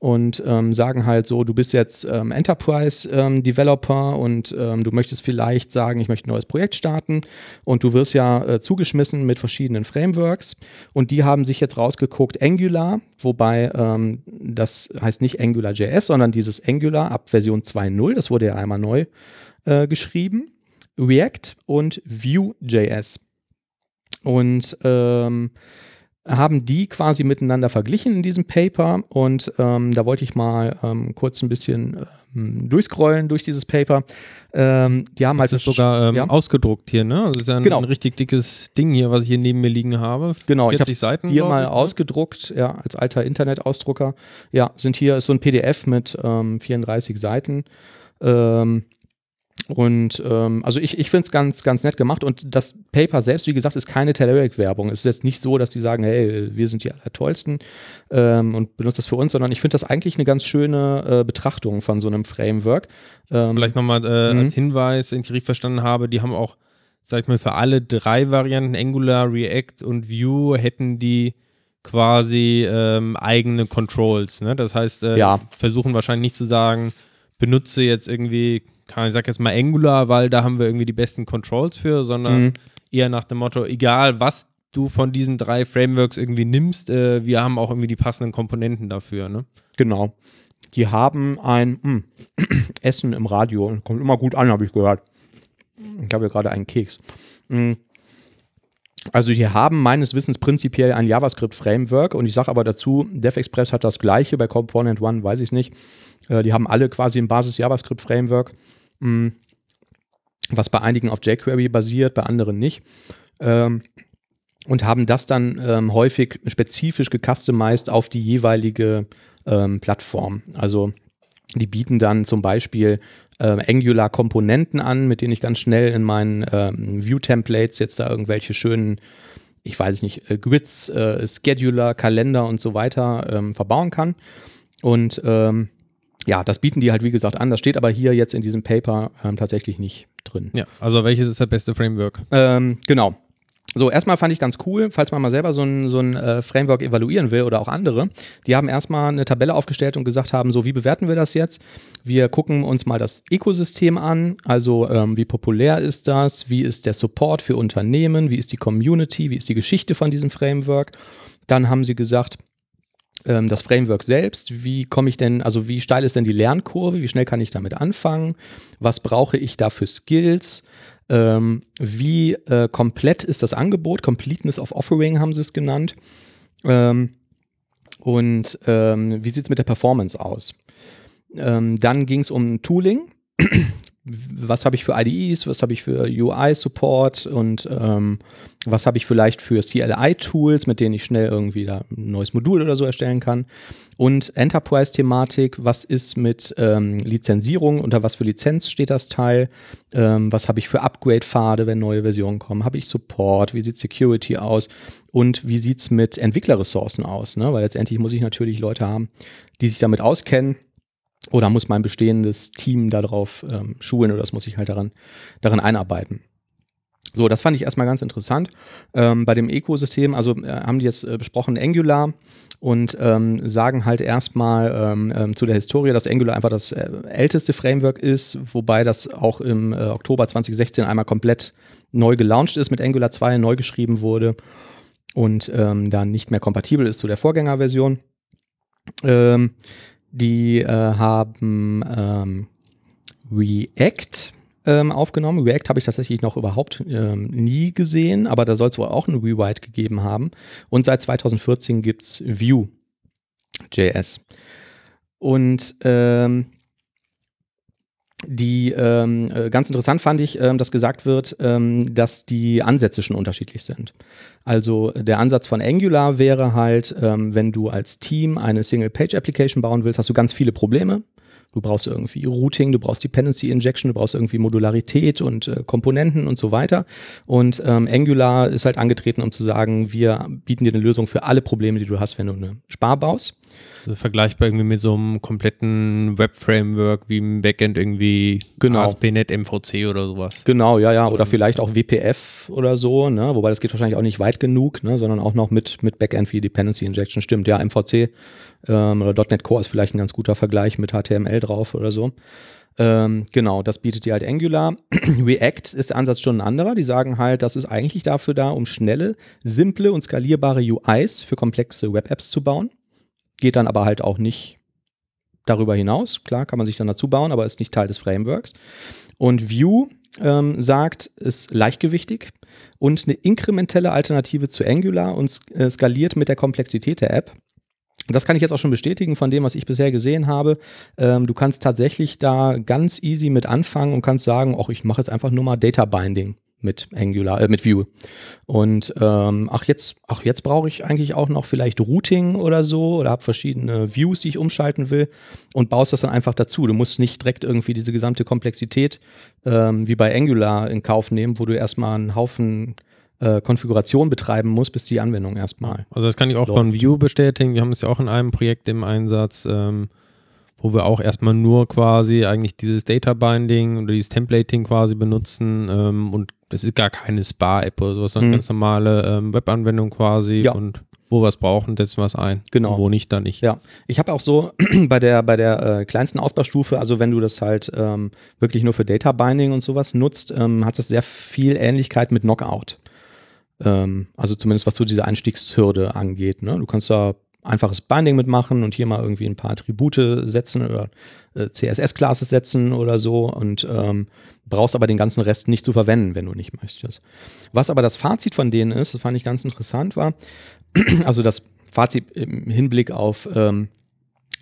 und ähm, sagen halt so, du bist jetzt ähm, Enterprise-Developer ähm, und ähm, du möchtest vielleicht sagen, ich möchte ein neues Projekt starten und du wirst ja äh, zugeschmissen mit verschiedenen Frameworks und die haben sich jetzt rausgeguckt Angular, wobei ähm, das heißt nicht AngularJS, sondern dieses Angular ab Version 2.0, das wurde ja einmal neu äh, geschrieben, React und Vue.js. Und ähm, haben die quasi miteinander verglichen in diesem Paper und ähm, da wollte ich mal ähm, kurz ein bisschen ähm, durchscrollen durch dieses Paper. Ähm, die haben das halt ist sogar ähm, ja. ausgedruckt hier, ne? Das ist ja ein, genau. ein, richtig dickes Ding hier, was ich hier neben mir liegen habe. Genau, ich habe Seiten hier mal ich, ne? ausgedruckt, ja, als alter Internetausdrucker. Ja, sind hier ist so ein PDF mit 34 ähm, Seiten. Und ähm, also ich, ich finde es ganz, ganz nett gemacht. Und das Paper selbst, wie gesagt, ist keine Telerik-Werbung. Es ist jetzt nicht so, dass die sagen, hey, wir sind die Allertollsten ähm, und benutzt das für uns, sondern ich finde das eigentlich eine ganz schöne äh, Betrachtung von so einem Framework. Ähm, Vielleicht nochmal äh, als mhm. Hinweis, wenn ich richtig verstanden habe, die haben auch, sag ich mal, für alle drei Varianten, Angular, React und Vue, hätten die quasi ähm, eigene Controls. Ne? Das heißt, äh, ja. versuchen wahrscheinlich nicht zu sagen, benutze jetzt irgendwie ich sag jetzt mal Angular, weil da haben wir irgendwie die besten Controls für, sondern mhm. eher nach dem Motto, egal was du von diesen drei Frameworks irgendwie nimmst, äh, wir haben auch irgendwie die passenden Komponenten dafür, ne? Genau. Die haben ein mh, hm, Essen im Radio. Kommt immer gut an, habe ich gehört. Ich habe ja gerade einen Keks. Mhm. Also die haben meines Wissens prinzipiell ein JavaScript-Framework und ich sage aber dazu, DevExpress hat das gleiche, bei Component One weiß ich es nicht. Äh, die haben alle quasi ein Basis-JavaScript-Framework. Mm. was bei einigen auf jQuery basiert, bei anderen nicht. Ähm, und haben das dann ähm, häufig spezifisch gecustomized auf die jeweilige ähm, Plattform. Also die bieten dann zum Beispiel äh, Angular-Komponenten an, mit denen ich ganz schnell in meinen ähm, View-Templates jetzt da irgendwelche schönen, ich weiß nicht, äh, Grids, äh, Scheduler, Kalender und so weiter ähm, verbauen kann. Und ähm, ja, das bieten die halt wie gesagt an. Das steht aber hier jetzt in diesem Paper ähm, tatsächlich nicht drin. Ja, also welches ist das beste Framework? Ähm, genau. So, erstmal fand ich ganz cool, falls man mal selber so ein, so ein äh, Framework evaluieren will oder auch andere. Die haben erstmal eine Tabelle aufgestellt und gesagt haben, so wie bewerten wir das jetzt? Wir gucken uns mal das Ökosystem an, also ähm, wie populär ist das, wie ist der Support für Unternehmen, wie ist die Community, wie ist die Geschichte von diesem Framework. Dann haben sie gesagt, ähm, das Framework selbst, wie komme ich denn, also wie steil ist denn die Lernkurve, wie schnell kann ich damit anfangen, was brauche ich da für Skills, ähm, wie äh, komplett ist das Angebot, Completeness of Offering haben sie es genannt. Ähm, und ähm, wie sieht es mit der Performance aus. Ähm, dann ging es um Tooling, was habe ich für IDEs, was habe ich für UI-Support und ähm, was habe ich vielleicht für CLI-Tools, mit denen ich schnell irgendwie da ein neues Modul oder so erstellen kann. Und Enterprise-Thematik, was ist mit ähm, Lizenzierung, unter was für Lizenz steht das Teil, ähm, was habe ich für Upgrade-Pfade, wenn neue Versionen kommen, habe ich Support, wie sieht Security aus? Und wie sieht es mit Entwicklerressourcen aus, ne? weil letztendlich muss ich natürlich Leute haben, die sich damit auskennen oder muss mein bestehendes Team darauf ähm, schulen oder das muss ich halt daran, daran einarbeiten. So, das fand ich erstmal ganz interessant. Ähm, bei dem Ökosystem, also äh, haben die jetzt äh, besprochen Angular und ähm, sagen halt erstmal ähm, ähm zu der Historie, dass Angular einfach das äh, älteste Framework ist, wobei das auch im äh, Oktober 2016 einmal komplett neu gelauncht ist, mit Angular 2 neu geschrieben wurde und ähm, dann nicht mehr kompatibel ist zu der Vorgängerversion. Ähm, die äh, haben ähm, React ähm, aufgenommen. React habe ich tatsächlich noch überhaupt ähm, nie gesehen, aber da soll es wohl auch ein Rewrite gegeben haben. Und seit 2014 gibt es Vue.js. Und ähm, die ähm, äh, ganz interessant fand ich, ähm, dass gesagt wird, ähm, dass die Ansätze schon unterschiedlich sind. Also der Ansatz von Angular wäre halt, ähm, wenn du als Team eine Single-Page-Application bauen willst, hast du ganz viele Probleme. Du brauchst irgendwie Routing, du brauchst Dependency Injection, du brauchst irgendwie Modularität und äh, Komponenten und so weiter. Und ähm, Angular ist halt angetreten, um zu sagen, wir bieten dir eine Lösung für alle Probleme, die du hast, wenn du eine Spar baust. Also vergleichbar irgendwie mit so einem kompletten Web-Framework wie im Backend irgendwie genau. ASP.NET MVC oder sowas. Genau, ja, ja. Oder vielleicht auch WPF oder so, ne? Wobei das geht wahrscheinlich auch nicht weit genug, ne? sondern auch noch mit, mit Backend wie Dependency Injection. Stimmt, ja, MVC ähm, oder .NET Core ist vielleicht ein ganz guter Vergleich mit HTML drauf oder so. Ähm, genau, das bietet dir halt Angular. React ist der Ansatz schon ein anderer. Die sagen halt, das ist eigentlich dafür da, um schnelle, simple und skalierbare UIs für komplexe Web-Apps zu bauen geht dann aber halt auch nicht darüber hinaus. Klar, kann man sich dann dazu bauen, aber ist nicht Teil des Frameworks. Und Vue ähm, sagt, ist leichtgewichtig und eine inkrementelle Alternative zu Angular und äh, skaliert mit der Komplexität der App. Das kann ich jetzt auch schon bestätigen von dem, was ich bisher gesehen habe. Ähm, du kannst tatsächlich da ganz easy mit anfangen und kannst sagen, ach, ich mache jetzt einfach nur mal Data Binding mit Angular, äh, mit Vue. Und ähm, ach jetzt, ach jetzt brauche ich eigentlich auch noch vielleicht Routing oder so oder habe verschiedene Views, die ich umschalten will und baust das dann einfach dazu. Du musst nicht direkt irgendwie diese gesamte Komplexität ähm, wie bei Angular in Kauf nehmen, wo du erstmal einen Haufen äh, Konfiguration betreiben musst, bis die Anwendung erstmal. Also das kann ich auch läuft. von Vue bestätigen. Wir haben es ja auch in einem Projekt im Einsatz. Ähm wo wir auch erstmal nur quasi eigentlich dieses Data Binding oder dieses Templating quasi benutzen ähm, und das ist gar keine Spa-App oder sowas, sondern mhm. ganz normale ähm, Webanwendung quasi ja. und wo wir es brauchen, setzen wir es ein. Genau. wo nicht, dann nicht. Ja, ich habe auch so bei der, bei der äh, kleinsten Ausbaustufe, also wenn du das halt ähm, wirklich nur für Data Binding und sowas nutzt, ähm, hat das sehr viel Ähnlichkeit mit Knockout. Ähm, also zumindest was so diese Einstiegshürde angeht. Ne? Du kannst da einfaches Binding mitmachen und hier mal irgendwie ein paar Attribute setzen oder äh, CSS-Classes setzen oder so und ähm, brauchst aber den ganzen Rest nicht zu verwenden, wenn du nicht möchtest. Was aber das Fazit von denen ist, das fand ich ganz interessant war, also das Fazit im Hinblick auf ähm,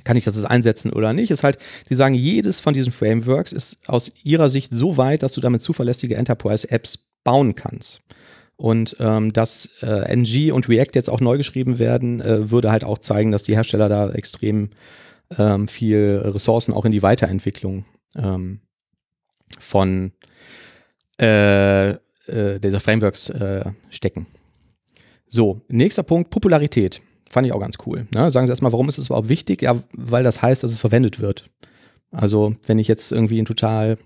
kann ich das jetzt einsetzen oder nicht, ist halt, die sagen, jedes von diesen Frameworks ist aus ihrer Sicht so weit, dass du damit zuverlässige Enterprise-Apps bauen kannst. Und ähm, dass äh, NG und React jetzt auch neu geschrieben werden, äh, würde halt auch zeigen, dass die Hersteller da extrem ähm, viel Ressourcen auch in die Weiterentwicklung ähm, von äh, äh, dieser Frameworks äh, stecken. So, nächster Punkt, Popularität. Fand ich auch ganz cool. Ne? Sagen Sie erstmal, warum ist es überhaupt wichtig? Ja, weil das heißt, dass es verwendet wird. Also, wenn ich jetzt irgendwie ein total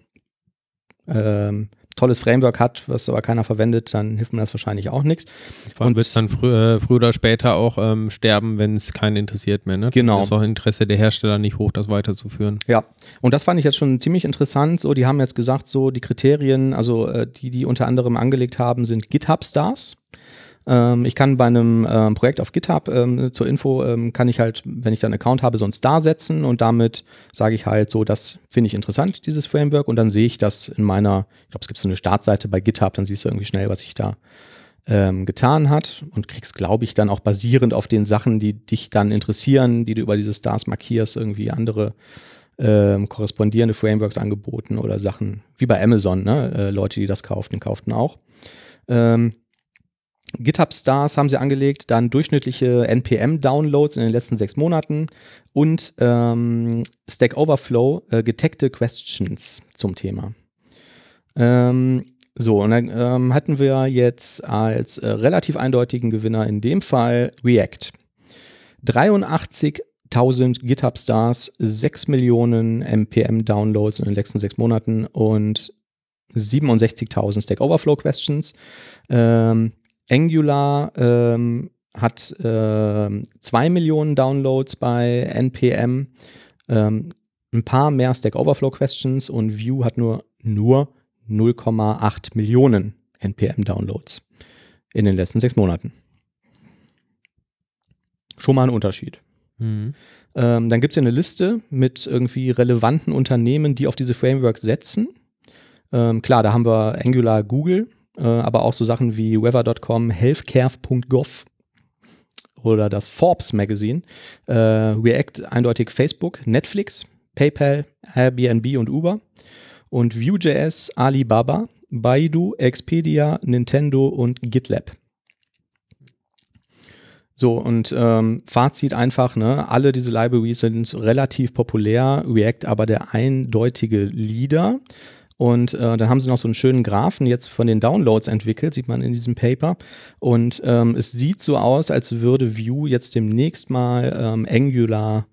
ähm, tolles Framework hat, was aber keiner verwendet, dann hilft mir das wahrscheinlich auch nichts. Vor allem wird es dann frü äh, früher oder später auch ähm, sterben, wenn es keinen interessiert mehr. Ne? Genau. Das ist auch Interesse der Hersteller nicht hoch, das weiterzuführen. Ja, und das fand ich jetzt schon ziemlich interessant. So, die haben jetzt gesagt, so die Kriterien, also äh, die, die unter anderem angelegt haben, sind GitHub-Stars. Ähm, ich kann bei einem ähm, Projekt auf GitHub ähm, zur Info, ähm, kann ich halt, wenn ich dann einen Account habe, so einen Star setzen und damit sage ich halt so, das finde ich interessant, dieses Framework und dann sehe ich das in meiner, ich glaube, es gibt so eine Startseite bei GitHub, dann siehst du irgendwie schnell, was ich da ähm, getan hat und kriegst, glaube ich, dann auch basierend auf den Sachen, die dich dann interessieren, die du über diese Stars markierst, irgendwie andere ähm, korrespondierende Frameworks angeboten oder Sachen wie bei Amazon, ne? Äh, Leute, die das kauften, kauften auch. Ähm, GitHub Stars haben sie angelegt, dann durchschnittliche NPM-Downloads in den letzten sechs Monaten und ähm, Stack Overflow äh, getaggte Questions zum Thema. Ähm, so, und dann ähm, hatten wir jetzt als äh, relativ eindeutigen Gewinner in dem Fall React. 83.000 GitHub Stars, 6 Millionen NPM-Downloads in den letzten sechs Monaten und 67.000 Stack Overflow Questions. Ähm, Angular ähm, hat äh, 2 Millionen Downloads bei NPM, ähm, ein paar mehr Stack Overflow Questions und Vue hat nur, nur 0,8 Millionen NPM Downloads in den letzten sechs Monaten. Schon mal ein Unterschied. Mhm. Ähm, dann gibt es ja eine Liste mit irgendwie relevanten Unternehmen, die auf diese Frameworks setzen. Ähm, klar, da haben wir Angular Google, äh, aber auch so Sachen wie weather.com, healthcare.gov oder das Forbes Magazine, äh, React eindeutig Facebook, Netflix, PayPal, Airbnb und Uber und Vue.js, Alibaba, Baidu, Expedia, Nintendo und GitLab. So, und ähm, Fazit einfach, ne, alle diese Libraries sind relativ populär, React aber der eindeutige Leader. Und äh, dann haben sie noch so einen schönen Graphen jetzt von den Downloads entwickelt, sieht man in diesem Paper. Und ähm, es sieht so aus, als würde Vue jetzt demnächst mal ähm, Angular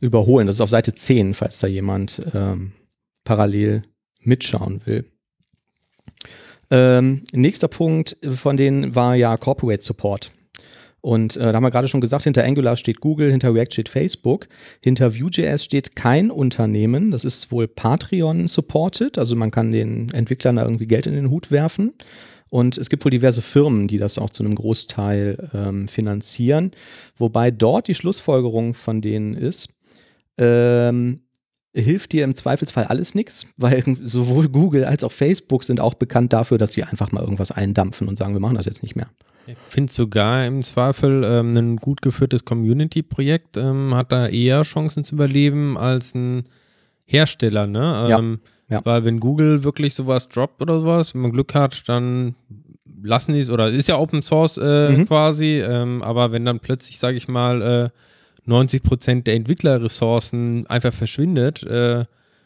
überholen. Das ist auf Seite 10, falls da jemand ähm, parallel mitschauen will. Ähm, nächster Punkt von denen war ja Corporate Support. Und äh, da haben wir gerade schon gesagt, hinter Angular steht Google, hinter React steht Facebook, hinter Vue.js steht kein Unternehmen. Das ist wohl Patreon supported, also man kann den Entwicklern da irgendwie Geld in den Hut werfen. Und es gibt wohl diverse Firmen, die das auch zu einem Großteil ähm, finanzieren. Wobei dort die Schlussfolgerung von denen ist, ähm, hilft dir im Zweifelsfall alles nichts, weil sowohl Google als auch Facebook sind auch bekannt dafür, dass sie einfach mal irgendwas eindampfen und sagen, wir machen das jetzt nicht mehr. Ich finde sogar im Zweifel ähm, ein gut geführtes Community-Projekt ähm, hat da eher Chancen zu überleben als ein Hersteller. Ne? Ähm, ja. Ja. Weil wenn Google wirklich sowas droppt oder sowas, wenn man Glück hat, dann lassen die es, oder ist ja Open Source äh, mhm. quasi, ähm, aber wenn dann plötzlich, sage ich mal, äh, 90 Prozent der Entwicklerressourcen einfach verschwindet, äh,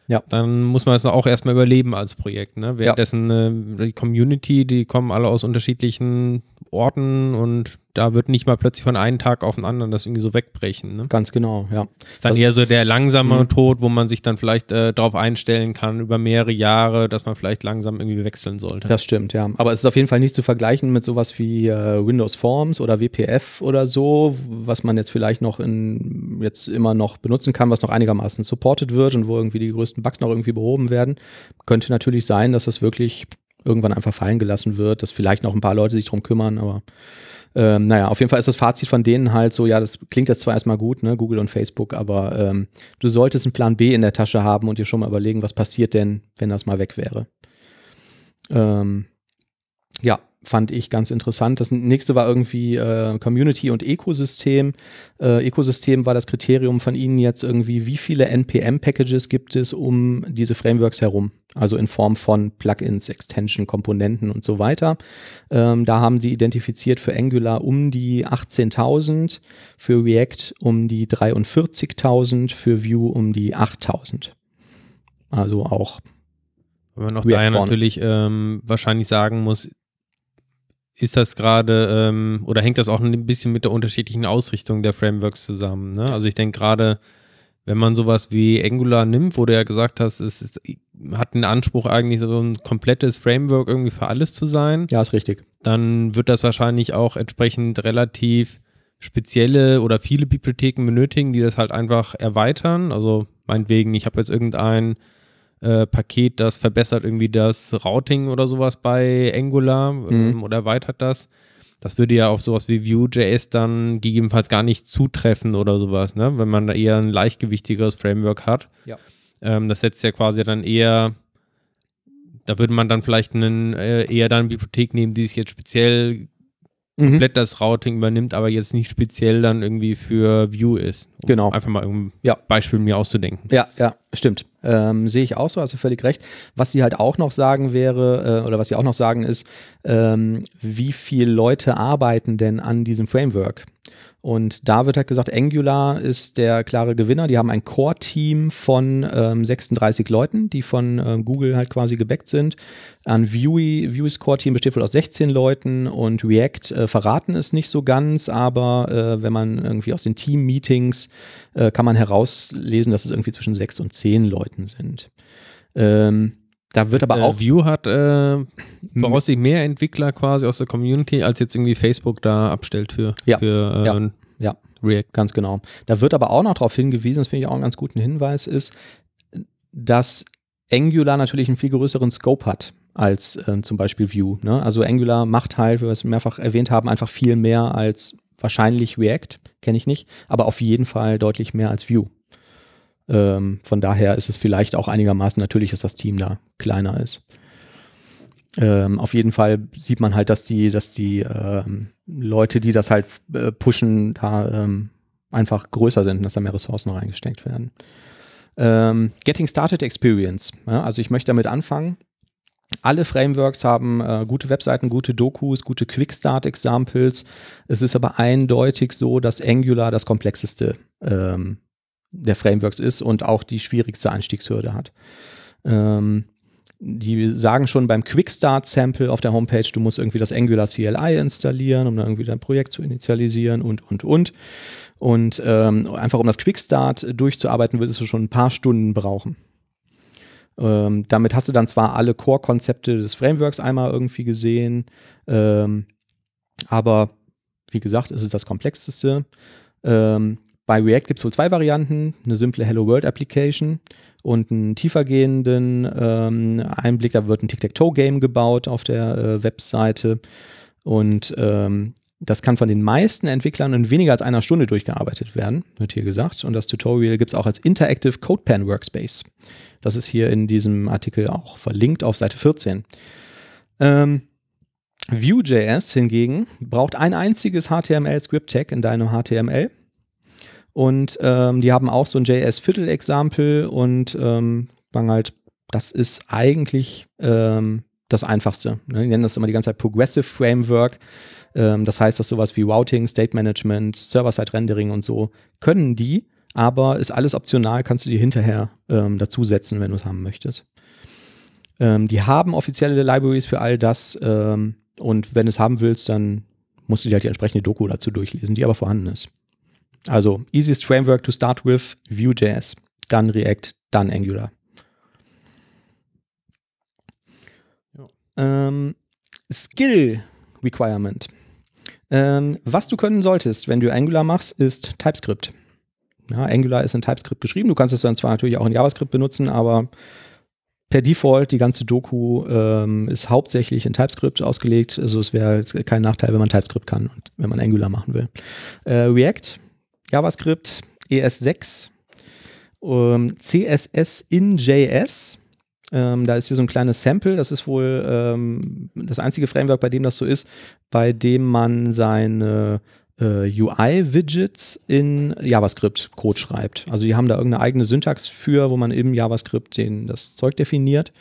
ja. dann muss man es auch erstmal überleben als Projekt. Ne? Währenddessen ja. die Community, die kommen alle aus unterschiedlichen Orten und da wird nicht mal plötzlich von einem Tag auf den anderen das irgendwie so wegbrechen. Ne? Ganz genau, ja. Ist dann das eher so der langsame mh. Tod, wo man sich dann vielleicht äh, darauf einstellen kann über mehrere Jahre, dass man vielleicht langsam irgendwie wechseln sollte. Das stimmt, ja. Aber es ist auf jeden Fall nicht zu vergleichen mit sowas wie äh, Windows Forms oder WPF oder so, was man jetzt vielleicht noch in jetzt immer noch benutzen kann, was noch einigermaßen supported wird und wo irgendwie die größten Bugs noch irgendwie behoben werden. Könnte natürlich sein, dass das wirklich irgendwann einfach fallen gelassen wird, dass vielleicht noch ein paar Leute sich drum kümmern, aber ähm, naja, auf jeden Fall ist das Fazit von denen halt so, ja, das klingt jetzt zwar erstmal gut, ne, Google und Facebook, aber ähm, du solltest einen Plan B in der Tasche haben und dir schon mal überlegen, was passiert denn, wenn das mal weg wäre. Ähm, ja, fand ich ganz interessant. Das nächste war irgendwie äh, Community und Ökosystem. Äh, Ökosystem war das Kriterium von Ihnen jetzt irgendwie, wie viele NPM-Packages gibt es um diese Frameworks herum? Also in Form von Plugins, Extension, Komponenten und so weiter. Ähm, da haben Sie identifiziert für Angular um die 18.000, für React um die 43.000, für Vue um die 8.000. Also auch. Wenn man auch da natürlich ähm, wahrscheinlich sagen muss, ist das gerade ähm, oder hängt das auch ein bisschen mit der unterschiedlichen Ausrichtung der Frameworks zusammen? Ne? Also ich denke gerade, wenn man sowas wie Angular nimmt, wo du ja gesagt hast, es ist, hat den Anspruch eigentlich so ein komplettes Framework irgendwie für alles zu sein. Ja, ist richtig. Dann wird das wahrscheinlich auch entsprechend relativ spezielle oder viele Bibliotheken benötigen, die das halt einfach erweitern. Also meinetwegen, ich habe jetzt irgendein äh, Paket, das verbessert irgendwie das Routing oder sowas bei Angular mhm. ähm, oder erweitert das. Das würde ja auf sowas wie Vue.js dann gegebenenfalls gar nicht zutreffen oder sowas, ne? wenn man da eher ein leichtgewichtigeres Framework hat. Ja. Ähm, das setzt ja quasi dann eher, da würde man dann vielleicht einen, äh, eher dann eine Bibliothek nehmen, die sich jetzt speziell mhm. komplett das Routing übernimmt, aber jetzt nicht speziell dann irgendwie für Vue ist. Um genau. Einfach mal ein ja. Beispiel mir auszudenken. Ja, ja, stimmt. Ähm, Sehe ich auch so, also völlig recht. Was sie halt auch noch sagen wäre, äh, oder was sie auch noch sagen ist, ähm, wie viele Leute arbeiten denn an diesem Framework? Und da wird halt gesagt, Angular ist der klare Gewinner. Die haben ein Core-Team von ähm, 36 Leuten, die von ähm, Google halt quasi gebackt sind. An Vue, Vue's Core-Team besteht wohl aus 16 Leuten und React äh, verraten es nicht so ganz, aber äh, wenn man irgendwie aus den Team-Meetings äh, kann man herauslesen, dass es irgendwie zwischen 6 und 10 Leuten sind. Ähm, da wird aber äh, auch. Vue hat äh, voraussichtlich mehr Entwickler quasi aus der Community, als jetzt irgendwie Facebook da abstellt für, ja, für äh, ja, ja, React. Ganz genau. Da wird aber auch noch darauf hingewiesen, das finde ich auch einen ganz guten Hinweis, ist, dass Angular natürlich einen viel größeren Scope hat als äh, zum Beispiel Vue. Ne? Also Angular macht halt, wie wir es mehrfach erwähnt haben, einfach viel mehr als wahrscheinlich React, kenne ich nicht, aber auf jeden Fall deutlich mehr als Vue. Ähm, von daher ist es vielleicht auch einigermaßen natürlich, dass das Team da kleiner ist. Ähm, auf jeden Fall sieht man halt, dass die, dass die ähm, Leute, die das halt äh, pushen, da ähm, einfach größer sind dass da mehr Ressourcen reingesteckt werden. Ähm, Getting Started Experience. Ja, also ich möchte damit anfangen. Alle Frameworks haben äh, gute Webseiten, gute Dokus, gute Quick-Start-Examples. Es ist aber eindeutig so, dass Angular das komplexeste ähm, der Frameworks ist und auch die schwierigste Einstiegshürde hat. Ähm, die sagen schon beim Quick Start Sample auf der Homepage, du musst irgendwie das Angular CLI installieren, um dann irgendwie dein Projekt zu initialisieren und, und, und. Und ähm, einfach um das Quick Start durchzuarbeiten, würdest du schon ein paar Stunden brauchen. Ähm, damit hast du dann zwar alle Core-Konzepte des Frameworks einmal irgendwie gesehen, ähm, aber wie gesagt, es ist das komplexeste. Ähm, bei React gibt es wohl zwei Varianten, eine simple Hello World Application und einen tiefergehenden ähm, Einblick. Da wird ein Tic-Tac-Toe-Game gebaut auf der äh, Webseite und ähm, das kann von den meisten Entwicklern in weniger als einer Stunde durchgearbeitet werden, wird hier gesagt. Und das Tutorial gibt es auch als Interactive CodePen Workspace. Das ist hier in diesem Artikel auch verlinkt auf Seite 14. Ähm, Vue.js hingegen braucht ein einziges HTML-Script-Tag in deinem HTML und ähm, die haben auch so ein JS-Viertel-Example und ähm, halt, Das ist eigentlich ähm, das Einfachste. Ne? Die nennen das immer die ganze Zeit Progressive Framework. Ähm, das heißt, dass sowas wie Routing, State Management, Server-Side-Rendering und so können die, aber ist alles optional, kannst du dir hinterher ähm, dazusetzen, wenn du es haben möchtest. Ähm, die haben offizielle Libraries für all das ähm, und wenn du es haben willst, dann musst du dir halt die entsprechende Doku dazu durchlesen, die aber vorhanden ist. Also, easiest framework to start with Vue.js, dann React, dann Angular. Ähm, Skill Requirement. Ähm, was du können solltest, wenn du Angular machst, ist TypeScript. Ja, Angular ist in TypeScript geschrieben. Du kannst es dann zwar natürlich auch in JavaScript benutzen, aber per Default, die ganze Doku ähm, ist hauptsächlich in TypeScript ausgelegt. Also es wäre kein Nachteil, wenn man TypeScript kann und wenn man Angular machen will. Äh, React, JavaScript, ES6, ähm, CSS in JS. Ähm, da ist hier so ein kleines Sample, das ist wohl ähm, das einzige Framework, bei dem das so ist, bei dem man seine äh, UI-Widgets in JavaScript-Code schreibt. Also die haben da irgendeine eigene Syntax für, wo man im JavaScript den, das Zeug definiert.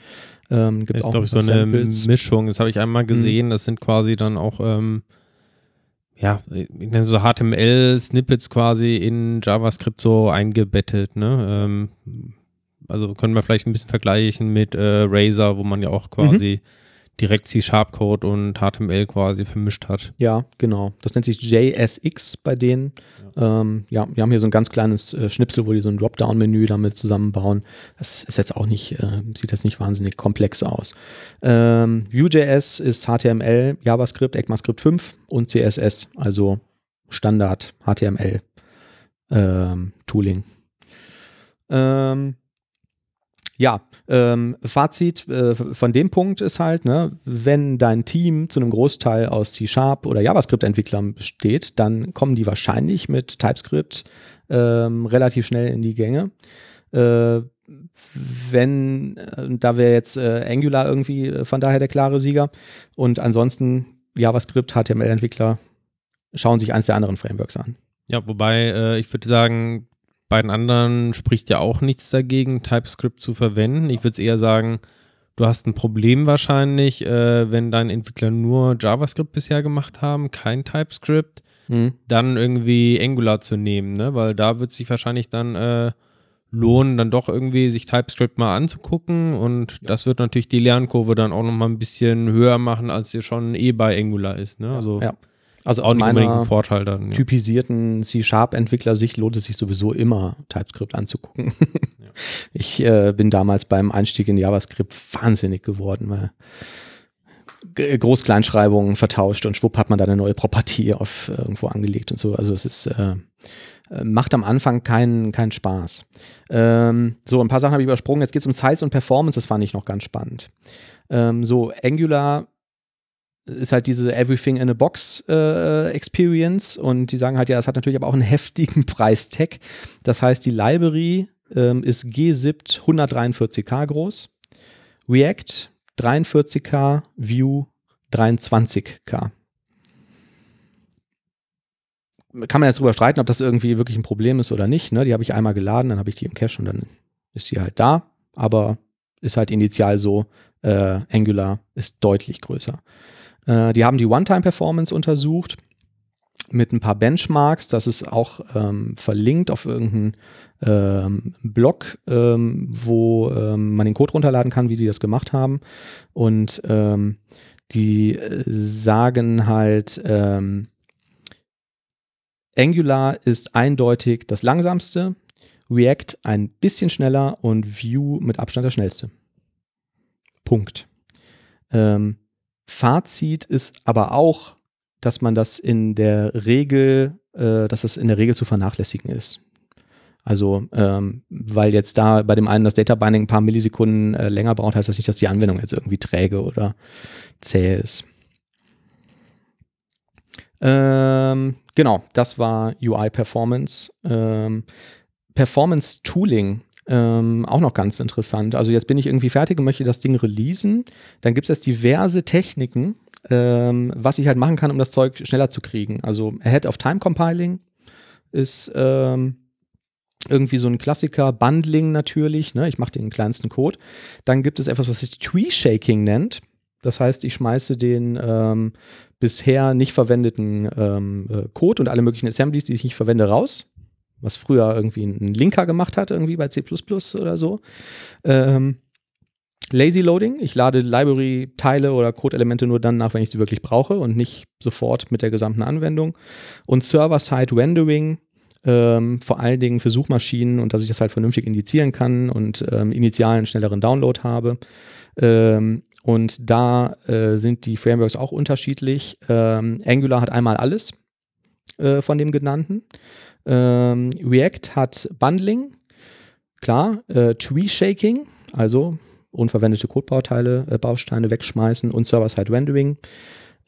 Ähm, gibt auch glaube ich so eine Mischung. Das habe ich einmal gesehen. Mhm. Das sind quasi dann auch ähm, ja, ich nenne so HTML-Snippets quasi in JavaScript so eingebettet. Ne? Ähm, also können wir vielleicht ein bisschen vergleichen mit äh, Razer, wo man ja auch quasi mhm. direkt C-Sharp-Code und HTML quasi vermischt hat. Ja, genau. Das nennt sich JSX bei denen. Ja, ähm, ja wir haben hier so ein ganz kleines äh, Schnipsel, wo die so ein Dropdown-Menü damit zusammenbauen. Das ist jetzt auch nicht, äh, sieht jetzt nicht wahnsinnig komplex aus. Ähm, Vue.js ist HTML, JavaScript, ECMAScript 5 und CSS, also Standard HTML ähm, Tooling. Ähm, ja, ähm, Fazit äh, von dem Punkt ist halt, ne, wenn dein Team zu einem Großteil aus C-Sharp oder JavaScript-Entwicklern besteht, dann kommen die wahrscheinlich mit TypeScript ähm, relativ schnell in die Gänge. Äh, wenn, äh, da wäre jetzt äh, Angular irgendwie äh, von daher der klare Sieger. Und ansonsten JavaScript, HTML-Entwickler schauen sich eins der anderen Frameworks an. Ja, wobei äh, ich würde sagen, bei den anderen spricht ja auch nichts dagegen, TypeScript zu verwenden. Ich würde es eher sagen, du hast ein Problem wahrscheinlich, äh, wenn deine Entwickler nur JavaScript bisher gemacht haben, kein TypeScript, mhm. dann irgendwie Angular zu nehmen, ne? weil da wird sich wahrscheinlich dann äh, lohnen, dann doch irgendwie sich TypeScript mal anzugucken und das wird natürlich die Lernkurve dann auch nochmal ein bisschen höher machen, als sie schon eh bei Angular ist. Ne? Also ja. Also aus meiner Vorteil dann, ja. typisierten C-Sharp-Entwickler-Sicht lohnt es sich sowieso immer, TypeScript anzugucken. Ja. Ich äh, bin damals beim Einstieg in JavaScript wahnsinnig geworden, weil Groß-Kleinschreibungen vertauscht und schwupp hat man da eine neue Property auf äh, irgendwo angelegt und so. Also es ist äh, äh, macht am Anfang keinen keinen Spaß. Ähm, so, ein paar Sachen habe ich übersprungen. Jetzt geht es um Size und Performance, das fand ich noch ganz spannend. Ähm, so, Angular ist halt diese Everything in a Box äh, Experience und die sagen halt, ja, das hat natürlich aber auch einen heftigen Preistag. Das heißt, die Library ähm, ist gzipped 143k groß, React 43k, Vue 23k. Kann man jetzt drüber streiten, ob das irgendwie wirklich ein Problem ist oder nicht. Ne? Die habe ich einmal geladen, dann habe ich die im Cache und dann ist sie halt da. Aber ist halt initial so, äh, Angular ist deutlich größer. Äh, die haben die One-Time-Performance untersucht mit ein paar Benchmarks. Das ist auch ähm, verlinkt auf irgendeinem ähm, Blog, ähm, wo ähm, man den Code runterladen kann, wie die das gemacht haben. Und ähm, die äh, sagen halt, ähm, Angular ist eindeutig das langsamste, React ein bisschen schneller und Vue mit Abstand das schnellste. Punkt. Ähm, Fazit ist aber auch, dass man das in der Regel, äh, dass das in der Regel zu vernachlässigen ist. Also, ähm, weil jetzt da bei dem einen das Data Binding ein paar Millisekunden äh, länger braucht, heißt das nicht, dass die Anwendung jetzt irgendwie träge oder zäh ist. Ähm, genau, das war UI Performance. Ähm, Performance Tooling ähm, auch noch ganz interessant. Also jetzt bin ich irgendwie fertig und möchte das Ding releasen. Dann gibt es jetzt diverse Techniken, ähm, was ich halt machen kann, um das Zeug schneller zu kriegen. Also Ahead of Time Compiling ist ähm, irgendwie so ein Klassiker, Bundling natürlich, ne? ich mache den kleinsten Code. Dann gibt es etwas, was sich Tree Shaking nennt. Das heißt, ich schmeiße den ähm, bisher nicht verwendeten ähm, äh, Code und alle möglichen Assemblies, die ich nicht verwende, raus. Was früher irgendwie ein Linker gemacht hat, irgendwie bei C oder so. Ähm, Lazy Loading, ich lade Library-Teile oder Code-Elemente nur dann nach, wenn ich sie wirklich brauche und nicht sofort mit der gesamten Anwendung. Und Server-Side-Rendering, ähm, vor allen Dingen für Suchmaschinen und dass ich das halt vernünftig indizieren kann und ähm, initialen schnelleren Download habe. Ähm, und da äh, sind die Frameworks auch unterschiedlich. Ähm, Angular hat einmal alles äh, von dem genannten. Ähm, React hat Bundling, klar, äh, Tree Shaking, also unverwendete Codebauteile, äh, Bausteine wegschmeißen und Server-Side-Rendering.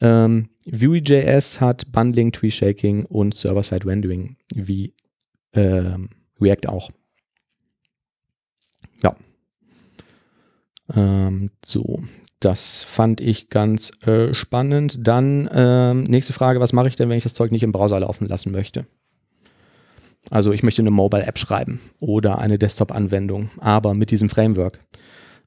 Ähm, Vue.js hat Bundling, Tree Shaking und Server-Side-Rendering, wie ähm, React auch. Ja. Ähm, so, das fand ich ganz äh, spannend. Dann ähm, nächste Frage, was mache ich denn, wenn ich das Zeug nicht im Browser laufen lassen möchte? Also ich möchte eine Mobile-App schreiben oder eine Desktop-Anwendung, aber mit diesem Framework.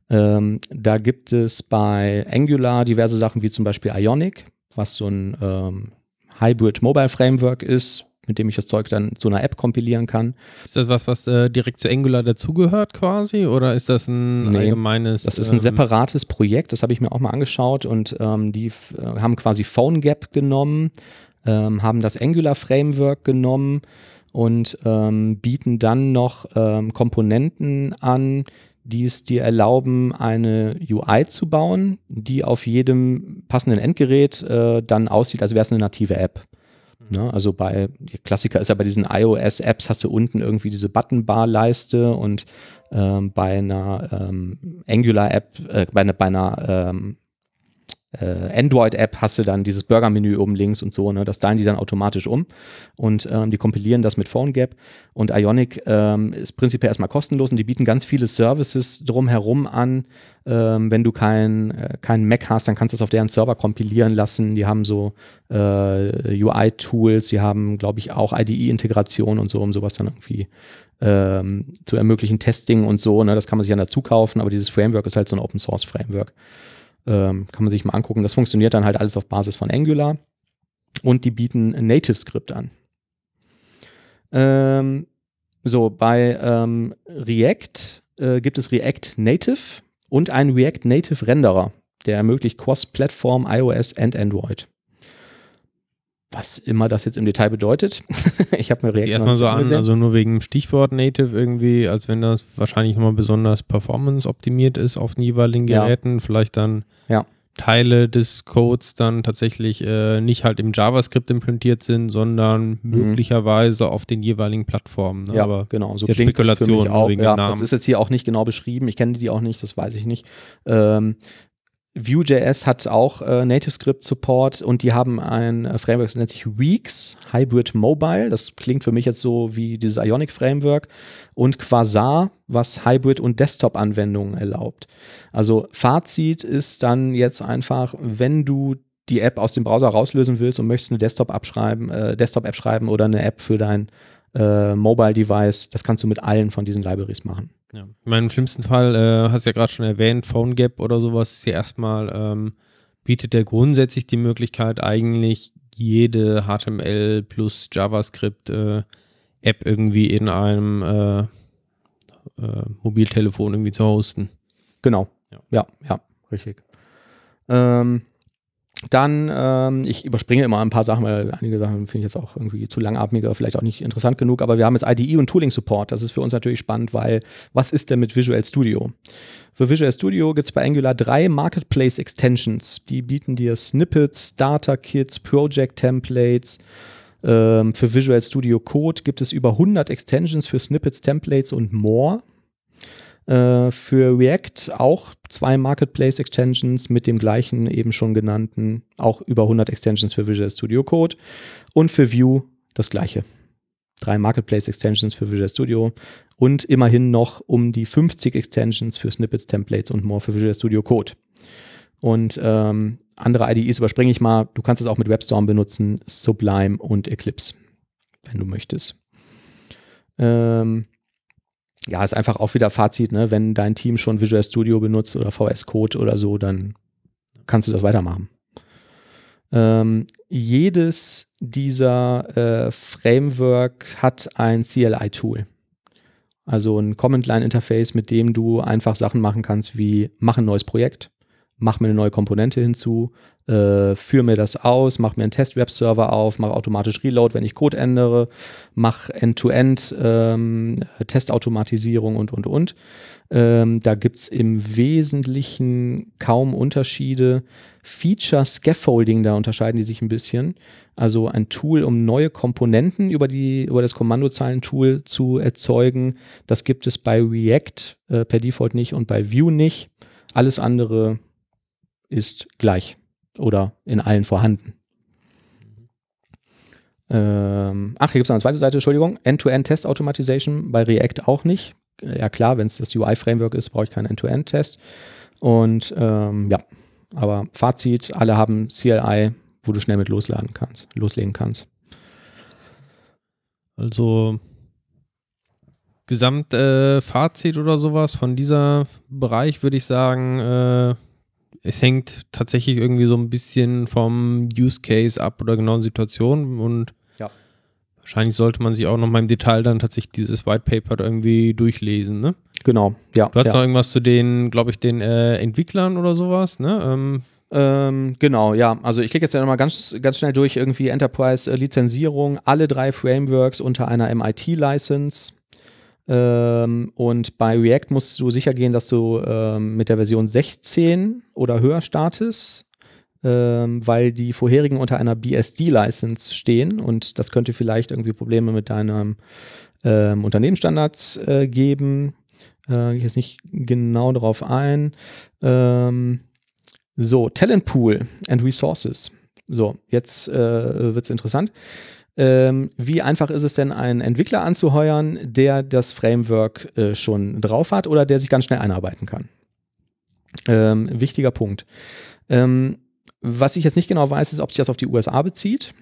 Ähm, da gibt es bei Angular diverse Sachen wie zum Beispiel Ionic, was so ein ähm, Hybrid Mobile Framework ist, mit dem ich das Zeug dann zu einer App kompilieren kann. Ist das was, was äh, direkt zu Angular dazugehört quasi oder ist das ein nee, allgemeines? Das ist ein ähm, separates Projekt, das habe ich mir auch mal angeschaut und ähm, die äh, haben quasi PhoneGap genommen, ähm, haben das Angular Framework genommen und ähm, bieten dann noch ähm, Komponenten an, die es dir erlauben, eine UI zu bauen, die auf jedem passenden Endgerät äh, dann aussieht, als wäre es eine native App. Mhm. Ne? Also bei, Klassiker ist ja bei diesen iOS-Apps hast du unten irgendwie diese Buttonbar-Leiste und ähm, bei einer ähm, Angular-App, äh, bei, ne, bei einer ähm, äh, Android-App hast du dann dieses Burger-Menü oben links und so, ne? Das teilen die dann automatisch um und ähm, die kompilieren das mit PhoneGap. Und Ionic ähm, ist prinzipiell erstmal kostenlos und die bieten ganz viele Services drumherum an. Ähm, wenn du keinen äh, kein Mac hast, dann kannst du das auf deren Server kompilieren lassen. Die haben so äh, UI-Tools, die haben, glaube ich, auch IDE-Integration und so, um sowas dann irgendwie ähm, zu ermöglichen, Testing und so. Ne? Das kann man sich dann dazu kaufen, aber dieses Framework ist halt so ein Open-Source-Framework. Ähm, kann man sich mal angucken. Das funktioniert dann halt alles auf Basis von Angular. Und die bieten ein Native-Skript an. Ähm, so, bei ähm, React äh, gibt es React Native und einen React Native Renderer, der ermöglicht Cross-Plattform iOS und Android. Was immer das jetzt im Detail bedeutet. ich habe mir React erstmal so an, also nur wegen Stichwort Native irgendwie, als wenn das wahrscheinlich nochmal besonders performance optimiert ist auf den jeweiligen Geräten, ja. vielleicht dann ja. Teile des Codes dann tatsächlich äh, nicht halt im JavaScript implementiert sind, sondern mhm. möglicherweise auf den jeweiligen Plattformen. Ne? Ja, Aber genau. So klingt Spekulation das auch. Ja, das ist jetzt hier auch nicht genau beschrieben. Ich kenne die auch nicht, das weiß ich nicht. Ähm, Vue.js hat auch äh, NativeScript Support und die haben ein äh, Framework, das nennt sich Weeks Hybrid Mobile. Das klingt für mich jetzt so wie dieses Ionic Framework und Quasar, was Hybrid und Desktop Anwendungen erlaubt. Also Fazit ist dann jetzt einfach, wenn du die App aus dem Browser rauslösen willst und möchtest eine Desktop abschreiben, äh, Desktop App schreiben oder eine App für dein äh, Mobile Device, das kannst du mit allen von diesen Libraries machen. Ja. Ich meine, im schlimmsten Fall, äh, hast du ja gerade schon erwähnt, PhoneGap oder sowas ist ja erstmal, ähm, bietet der grundsätzlich die Möglichkeit, eigentlich jede HTML plus JavaScript äh, App irgendwie in einem äh, äh, Mobiltelefon irgendwie zu hosten. Genau. Ja, ja, ja richtig. Ähm, dann, ähm, ich überspringe immer ein paar Sachen, weil einige Sachen finde ich jetzt auch irgendwie zu langatmig oder vielleicht auch nicht interessant genug, aber wir haben jetzt IDE und Tooling Support. Das ist für uns natürlich spannend, weil was ist denn mit Visual Studio? Für Visual Studio gibt es bei Angular drei Marketplace Extensions. Die bieten dir Snippets, Data Kits, Project Templates. Ähm, für Visual Studio Code gibt es über 100 Extensions für Snippets, Templates und more. Äh, für React auch zwei Marketplace Extensions mit dem gleichen eben schon genannten, auch über 100 Extensions für Visual Studio Code und für Vue das gleiche. Drei Marketplace Extensions für Visual Studio und immerhin noch um die 50 Extensions für Snippets, Templates und more für Visual Studio Code. Und ähm, andere IDEs überspringe ich mal. Du kannst es auch mit WebStorm benutzen, Sublime und Eclipse, wenn du möchtest. Ähm, ja, ist einfach auch wieder Fazit, ne? wenn dein Team schon Visual Studio benutzt oder VS Code oder so, dann kannst du das weitermachen. Ähm, jedes dieser äh, Framework hat ein CLI-Tool. Also ein Command-Line-Interface, mit dem du einfach Sachen machen kannst wie mach ein neues Projekt, mach mir eine neue Komponente hinzu, äh, führe mir das aus, mach mir einen Test-Web-Server auf, mach automatisch Reload, wenn ich Code ändere, mach End-to-End ähm, Testautomatisierung und, und, und. Ähm, da gibt es im Wesentlichen kaum Unterschiede. Feature Scaffolding, da unterscheiden die sich ein bisschen. Also ein Tool, um neue Komponenten über, die, über das Kommandozeilentool zu erzeugen. Das gibt es bei React äh, per Default nicht und bei Vue nicht. Alles andere ist gleich oder in allen vorhanden. Ähm, ach, hier gibt es eine zweite Seite, Entschuldigung. End-to-End Test Automatization bei React auch nicht. Ja klar, wenn es das UI-Framework ist, brauche ich keinen End-to-End-Test. Und ähm, ja, aber Fazit, alle haben CLI, wo du schnell mit losladen kannst, loslegen kannst. Also Gesamtfazit äh, oder sowas von dieser Bereich würde ich sagen, äh, es hängt tatsächlich irgendwie so ein bisschen vom Use Case ab oder genauen Situation und ja. wahrscheinlich sollte man sich auch noch mal im Detail dann tatsächlich dieses White Paper irgendwie durchlesen, ne? Genau, ja. Du hast ja. noch irgendwas zu den, glaube ich, den äh, Entwicklern oder sowas, ne? Ähm, ähm, genau, ja. Also ich klicke jetzt ja nochmal ganz, ganz schnell durch irgendwie Enterprise-Lizenzierung, alle drei Frameworks unter einer MIT-License. Ähm, und bei React musst du sicher gehen, dass du ähm, mit der Version 16 oder höher startest, ähm, weil die vorherigen unter einer BSD-License stehen und das könnte vielleicht irgendwie Probleme mit deinem ähm, Unternehmensstandards äh, geben. Äh, ich jetzt nicht genau darauf ein. Ähm, so, Talent Pool and Resources. So, jetzt äh, wird es interessant. Ähm, wie einfach ist es denn, einen Entwickler anzuheuern, der das Framework äh, schon drauf hat oder der sich ganz schnell einarbeiten kann? Ähm, wichtiger Punkt. Ähm, was ich jetzt nicht genau weiß, ist, ob sich das auf die USA bezieht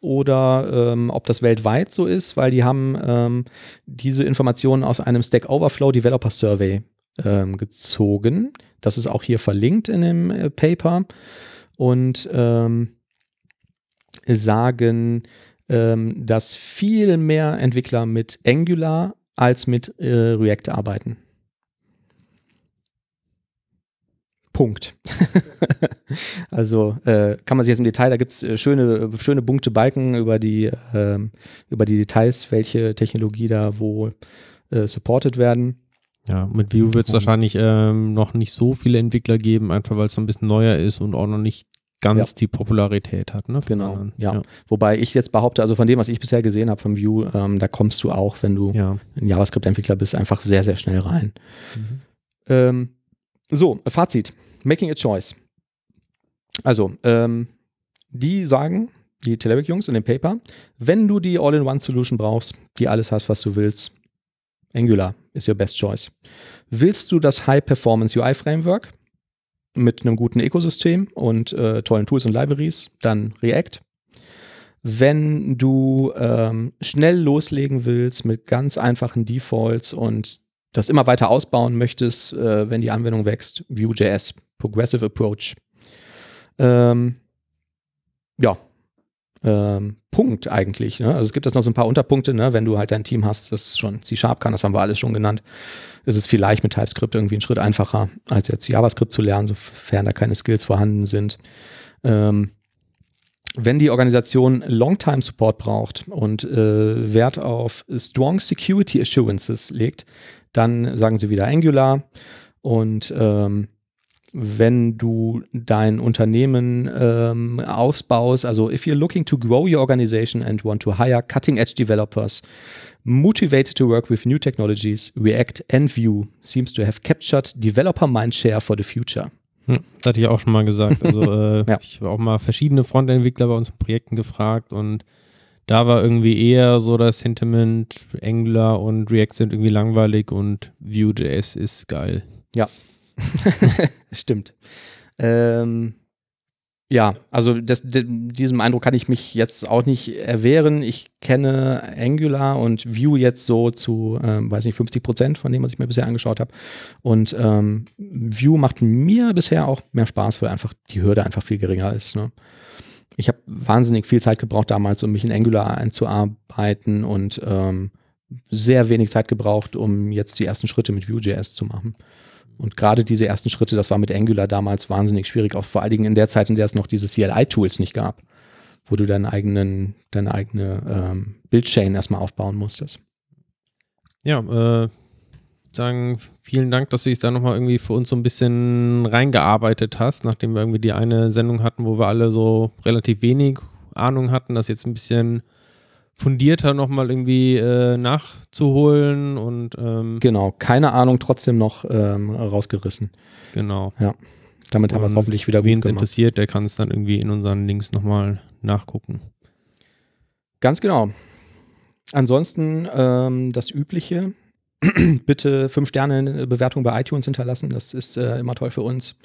oder ähm, ob das weltweit so ist, weil die haben ähm, diese Informationen aus einem Stack Overflow Developer Survey ähm, gezogen. Das ist auch hier verlinkt in dem äh, Paper. Und ähm, sagen, ähm, dass viel mehr Entwickler mit Angular als mit äh, React arbeiten. Punkt. also äh, kann man sich jetzt im Detail, da gibt es äh, schöne, schöne Punkte, Balken über die, äh, über die Details, welche Technologie da wo äh, supported werden. Ja, mit Vue wird es wahrscheinlich ähm, noch nicht so viele Entwickler geben, einfach weil es so ein bisschen neuer ist und auch noch nicht ganz ja. die Popularität hat. Ne, genau, ja. ja. Wobei ich jetzt behaupte, also von dem, was ich bisher gesehen habe vom Vue, ähm, da kommst du auch, wenn du ja. ein JavaScript-Entwickler bist, einfach sehr, sehr schnell rein. Mhm. Ähm, so, Fazit. Making a choice. Also, ähm, die sagen, die Telerik-Jungs in dem Paper, wenn du die All-in-One-Solution brauchst, die alles hast, was du willst, Angular ist your best choice. Willst du das High-Performance UI-Framework? Mit einem guten Ökosystem und äh, tollen Tools und Libraries, dann React. Wenn du ähm, schnell loslegen willst mit ganz einfachen Defaults und das immer weiter ausbauen möchtest, äh, wenn die Anwendung wächst, Vue.js, Progressive Approach. Ähm, ja, ähm, Punkt eigentlich. Ne? Also es gibt jetzt noch so ein paar Unterpunkte, ne? wenn du halt dein Team hast, das schon C-Sharp kann, das haben wir alles schon genannt, ist es vielleicht mit TypeScript irgendwie einen Schritt einfacher, als jetzt JavaScript zu lernen, sofern da keine Skills vorhanden sind. Ähm, wenn die Organisation Longtime Support braucht und äh, Wert auf Strong Security Assurances legt, dann sagen sie wieder Angular und ähm, wenn du dein Unternehmen ähm, ausbaust, also if you're looking to grow your organization and want to hire cutting edge developers, motivated to work with new technologies, React and Vue seems to have captured developer mindshare for the future. Hm, das hatte ich auch schon mal gesagt. Also äh, ja. ich habe auch mal verschiedene Frontentwickler bei uns in Projekten gefragt und da war irgendwie eher so das Sentiment, Angular und React sind irgendwie langweilig und Vue.js ist geil. Ja, Stimmt. Ähm, Ja, also das, diesem Eindruck kann ich mich jetzt auch nicht erwehren. Ich kenne Angular und Vue jetzt so zu, ähm, weiß nicht, 50 Prozent von dem, was ich mir bisher angeschaut habe. Und ähm, Vue macht mir bisher auch mehr Spaß, weil einfach die Hürde einfach viel geringer ist. Ne? Ich habe wahnsinnig viel Zeit gebraucht damals, um mich in Angular einzuarbeiten und ähm, sehr wenig Zeit gebraucht, um jetzt die ersten Schritte mit Vue.js zu machen. Und gerade diese ersten Schritte, das war mit Angular damals wahnsinnig schwierig, auch vor allen Dingen in der Zeit, in der es noch diese CLI-Tools nicht gab, wo du deinen eigenen, deine eigene ähm, Bildchain erstmal aufbauen musstest. Ja, äh, sagen vielen Dank, dass du dich da nochmal irgendwie für uns so ein bisschen reingearbeitet hast, nachdem wir irgendwie die eine Sendung hatten, wo wir alle so relativ wenig Ahnung hatten, das jetzt ein bisschen fundierter nochmal irgendwie äh, nachzuholen und ähm, genau, keine Ahnung, trotzdem noch ähm, rausgerissen. Genau. Ja. Damit haben wir es hoffentlich wieder Wen es interessiert, der kann es dann irgendwie in unseren Links nochmal nachgucken. Ganz genau. Ansonsten ähm, das Übliche. Bitte 5 Sterne Bewertung bei iTunes hinterlassen. Das ist äh, immer toll für uns.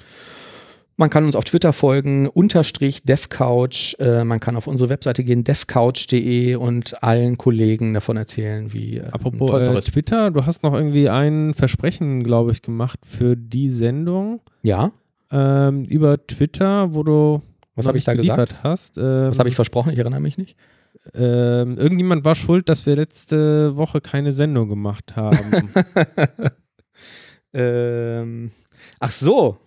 Man kann uns auf Twitter folgen, unterstrich devcouch. Äh, man kann auf unsere Webseite gehen, devcouch.de und allen Kollegen davon erzählen, wie. Äh, Apropos äh, Twitter, du hast noch irgendwie ein Versprechen, glaube ich, gemacht für die Sendung. Ja. Ähm, über Twitter, wo du. Was habe ich da gesagt? Hast. Ähm, Was habe ich versprochen? Ich erinnere mich nicht. Ähm, irgendjemand war schuld, dass wir letzte Woche keine Sendung gemacht haben. ähm, ach so.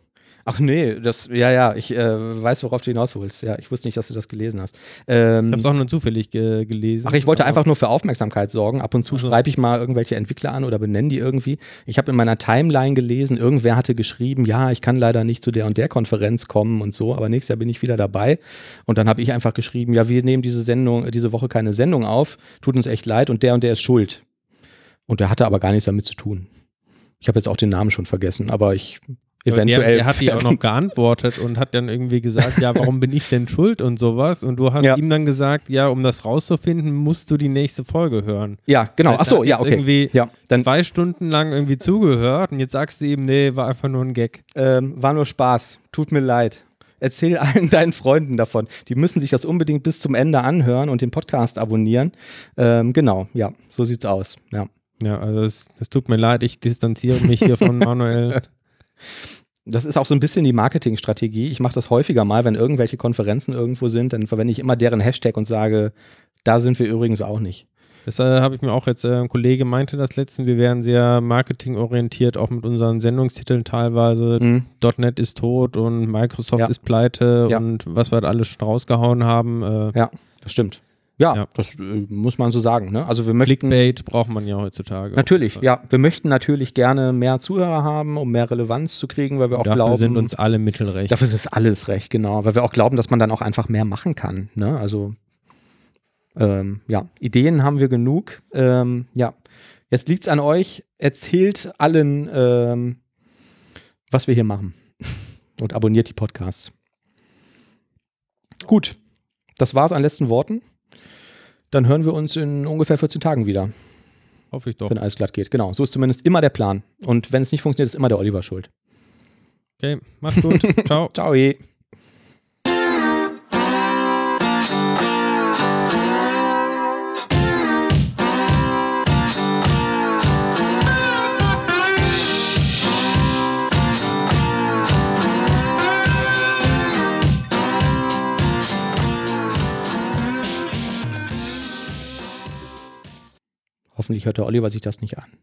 Ach nee, das, ja, ja, ich äh, weiß, worauf du hinaus willst. Ja, ich wusste nicht, dass du das gelesen hast. Ähm, ich habe es auch nur zufällig ge gelesen. Ach, ich wollte einfach nur für Aufmerksamkeit sorgen. Ab und zu also. schreibe ich mal irgendwelche Entwickler an oder benenne die irgendwie. Ich habe in meiner Timeline gelesen, irgendwer hatte geschrieben, ja, ich kann leider nicht zu der und der Konferenz kommen und so, aber nächstes Jahr bin ich wieder dabei. Und dann habe ich einfach geschrieben, ja, wir nehmen diese Sendung, diese Woche keine Sendung auf, tut uns echt leid und der und der ist schuld. Und der hatte aber gar nichts damit zu tun. Ich habe jetzt auch den Namen schon vergessen, aber ich eventuell. Er hat die auch noch geantwortet und hat dann irgendwie gesagt, ja, warum bin ich denn schuld und sowas? Und du hast ja. ihm dann gesagt, ja, um das rauszufinden, musst du die nächste Folge hören. Ja, genau. Das heißt, Ach so, ja, okay. Irgendwie ja, dann zwei Stunden lang irgendwie zugehört und jetzt sagst du ihm, nee, war einfach nur ein Gag. Ähm, war nur Spaß. Tut mir leid. Erzähl allen deinen Freunden davon. Die müssen sich das unbedingt bis zum Ende anhören und den Podcast abonnieren. Ähm, genau, ja, so sieht's aus. Ja. Ja, also es, es tut mir leid, ich distanziere mich hier von Manuel. Das ist auch so ein bisschen die Marketingstrategie. Ich mache das häufiger mal, wenn irgendwelche Konferenzen irgendwo sind, dann verwende ich immer deren Hashtag und sage, da sind wir übrigens auch nicht. Das äh, habe ich mir auch jetzt, äh, ein Kollege meinte das letzten, wir wären sehr marketingorientiert, auch mit unseren Sendungstiteln teilweise. Mhm. .NET ist tot und Microsoft ja. ist pleite ja. und was wir da alles schon rausgehauen haben. Äh, ja, das stimmt. Ja, ja, das äh, muss man so sagen. Ne? Also wir möchten, Clickbait braucht man ja heutzutage. Natürlich, ja. Wir möchten natürlich gerne mehr Zuhörer haben, um mehr Relevanz zu kriegen, weil wir auch dafür glauben. sind uns alle Mittelrecht. Dafür ist es alles recht, genau. Weil wir auch glauben, dass man dann auch einfach mehr machen kann. Ne? Also ähm, ja, Ideen haben wir genug. Ähm, ja, jetzt liegt es an euch. Erzählt allen, ähm, was wir hier machen. Und abonniert die Podcasts. Gut, das war's an letzten Worten. Dann hören wir uns in ungefähr 14 Tagen wieder. Hoffe ich doch. Wenn alles glatt geht. Genau, so ist zumindest immer der Plan. Und wenn es nicht funktioniert, ist immer der Oliver schuld. Okay, mach's gut. Ciao. Ciao. Hoffentlich hört der Oliver sich das nicht an.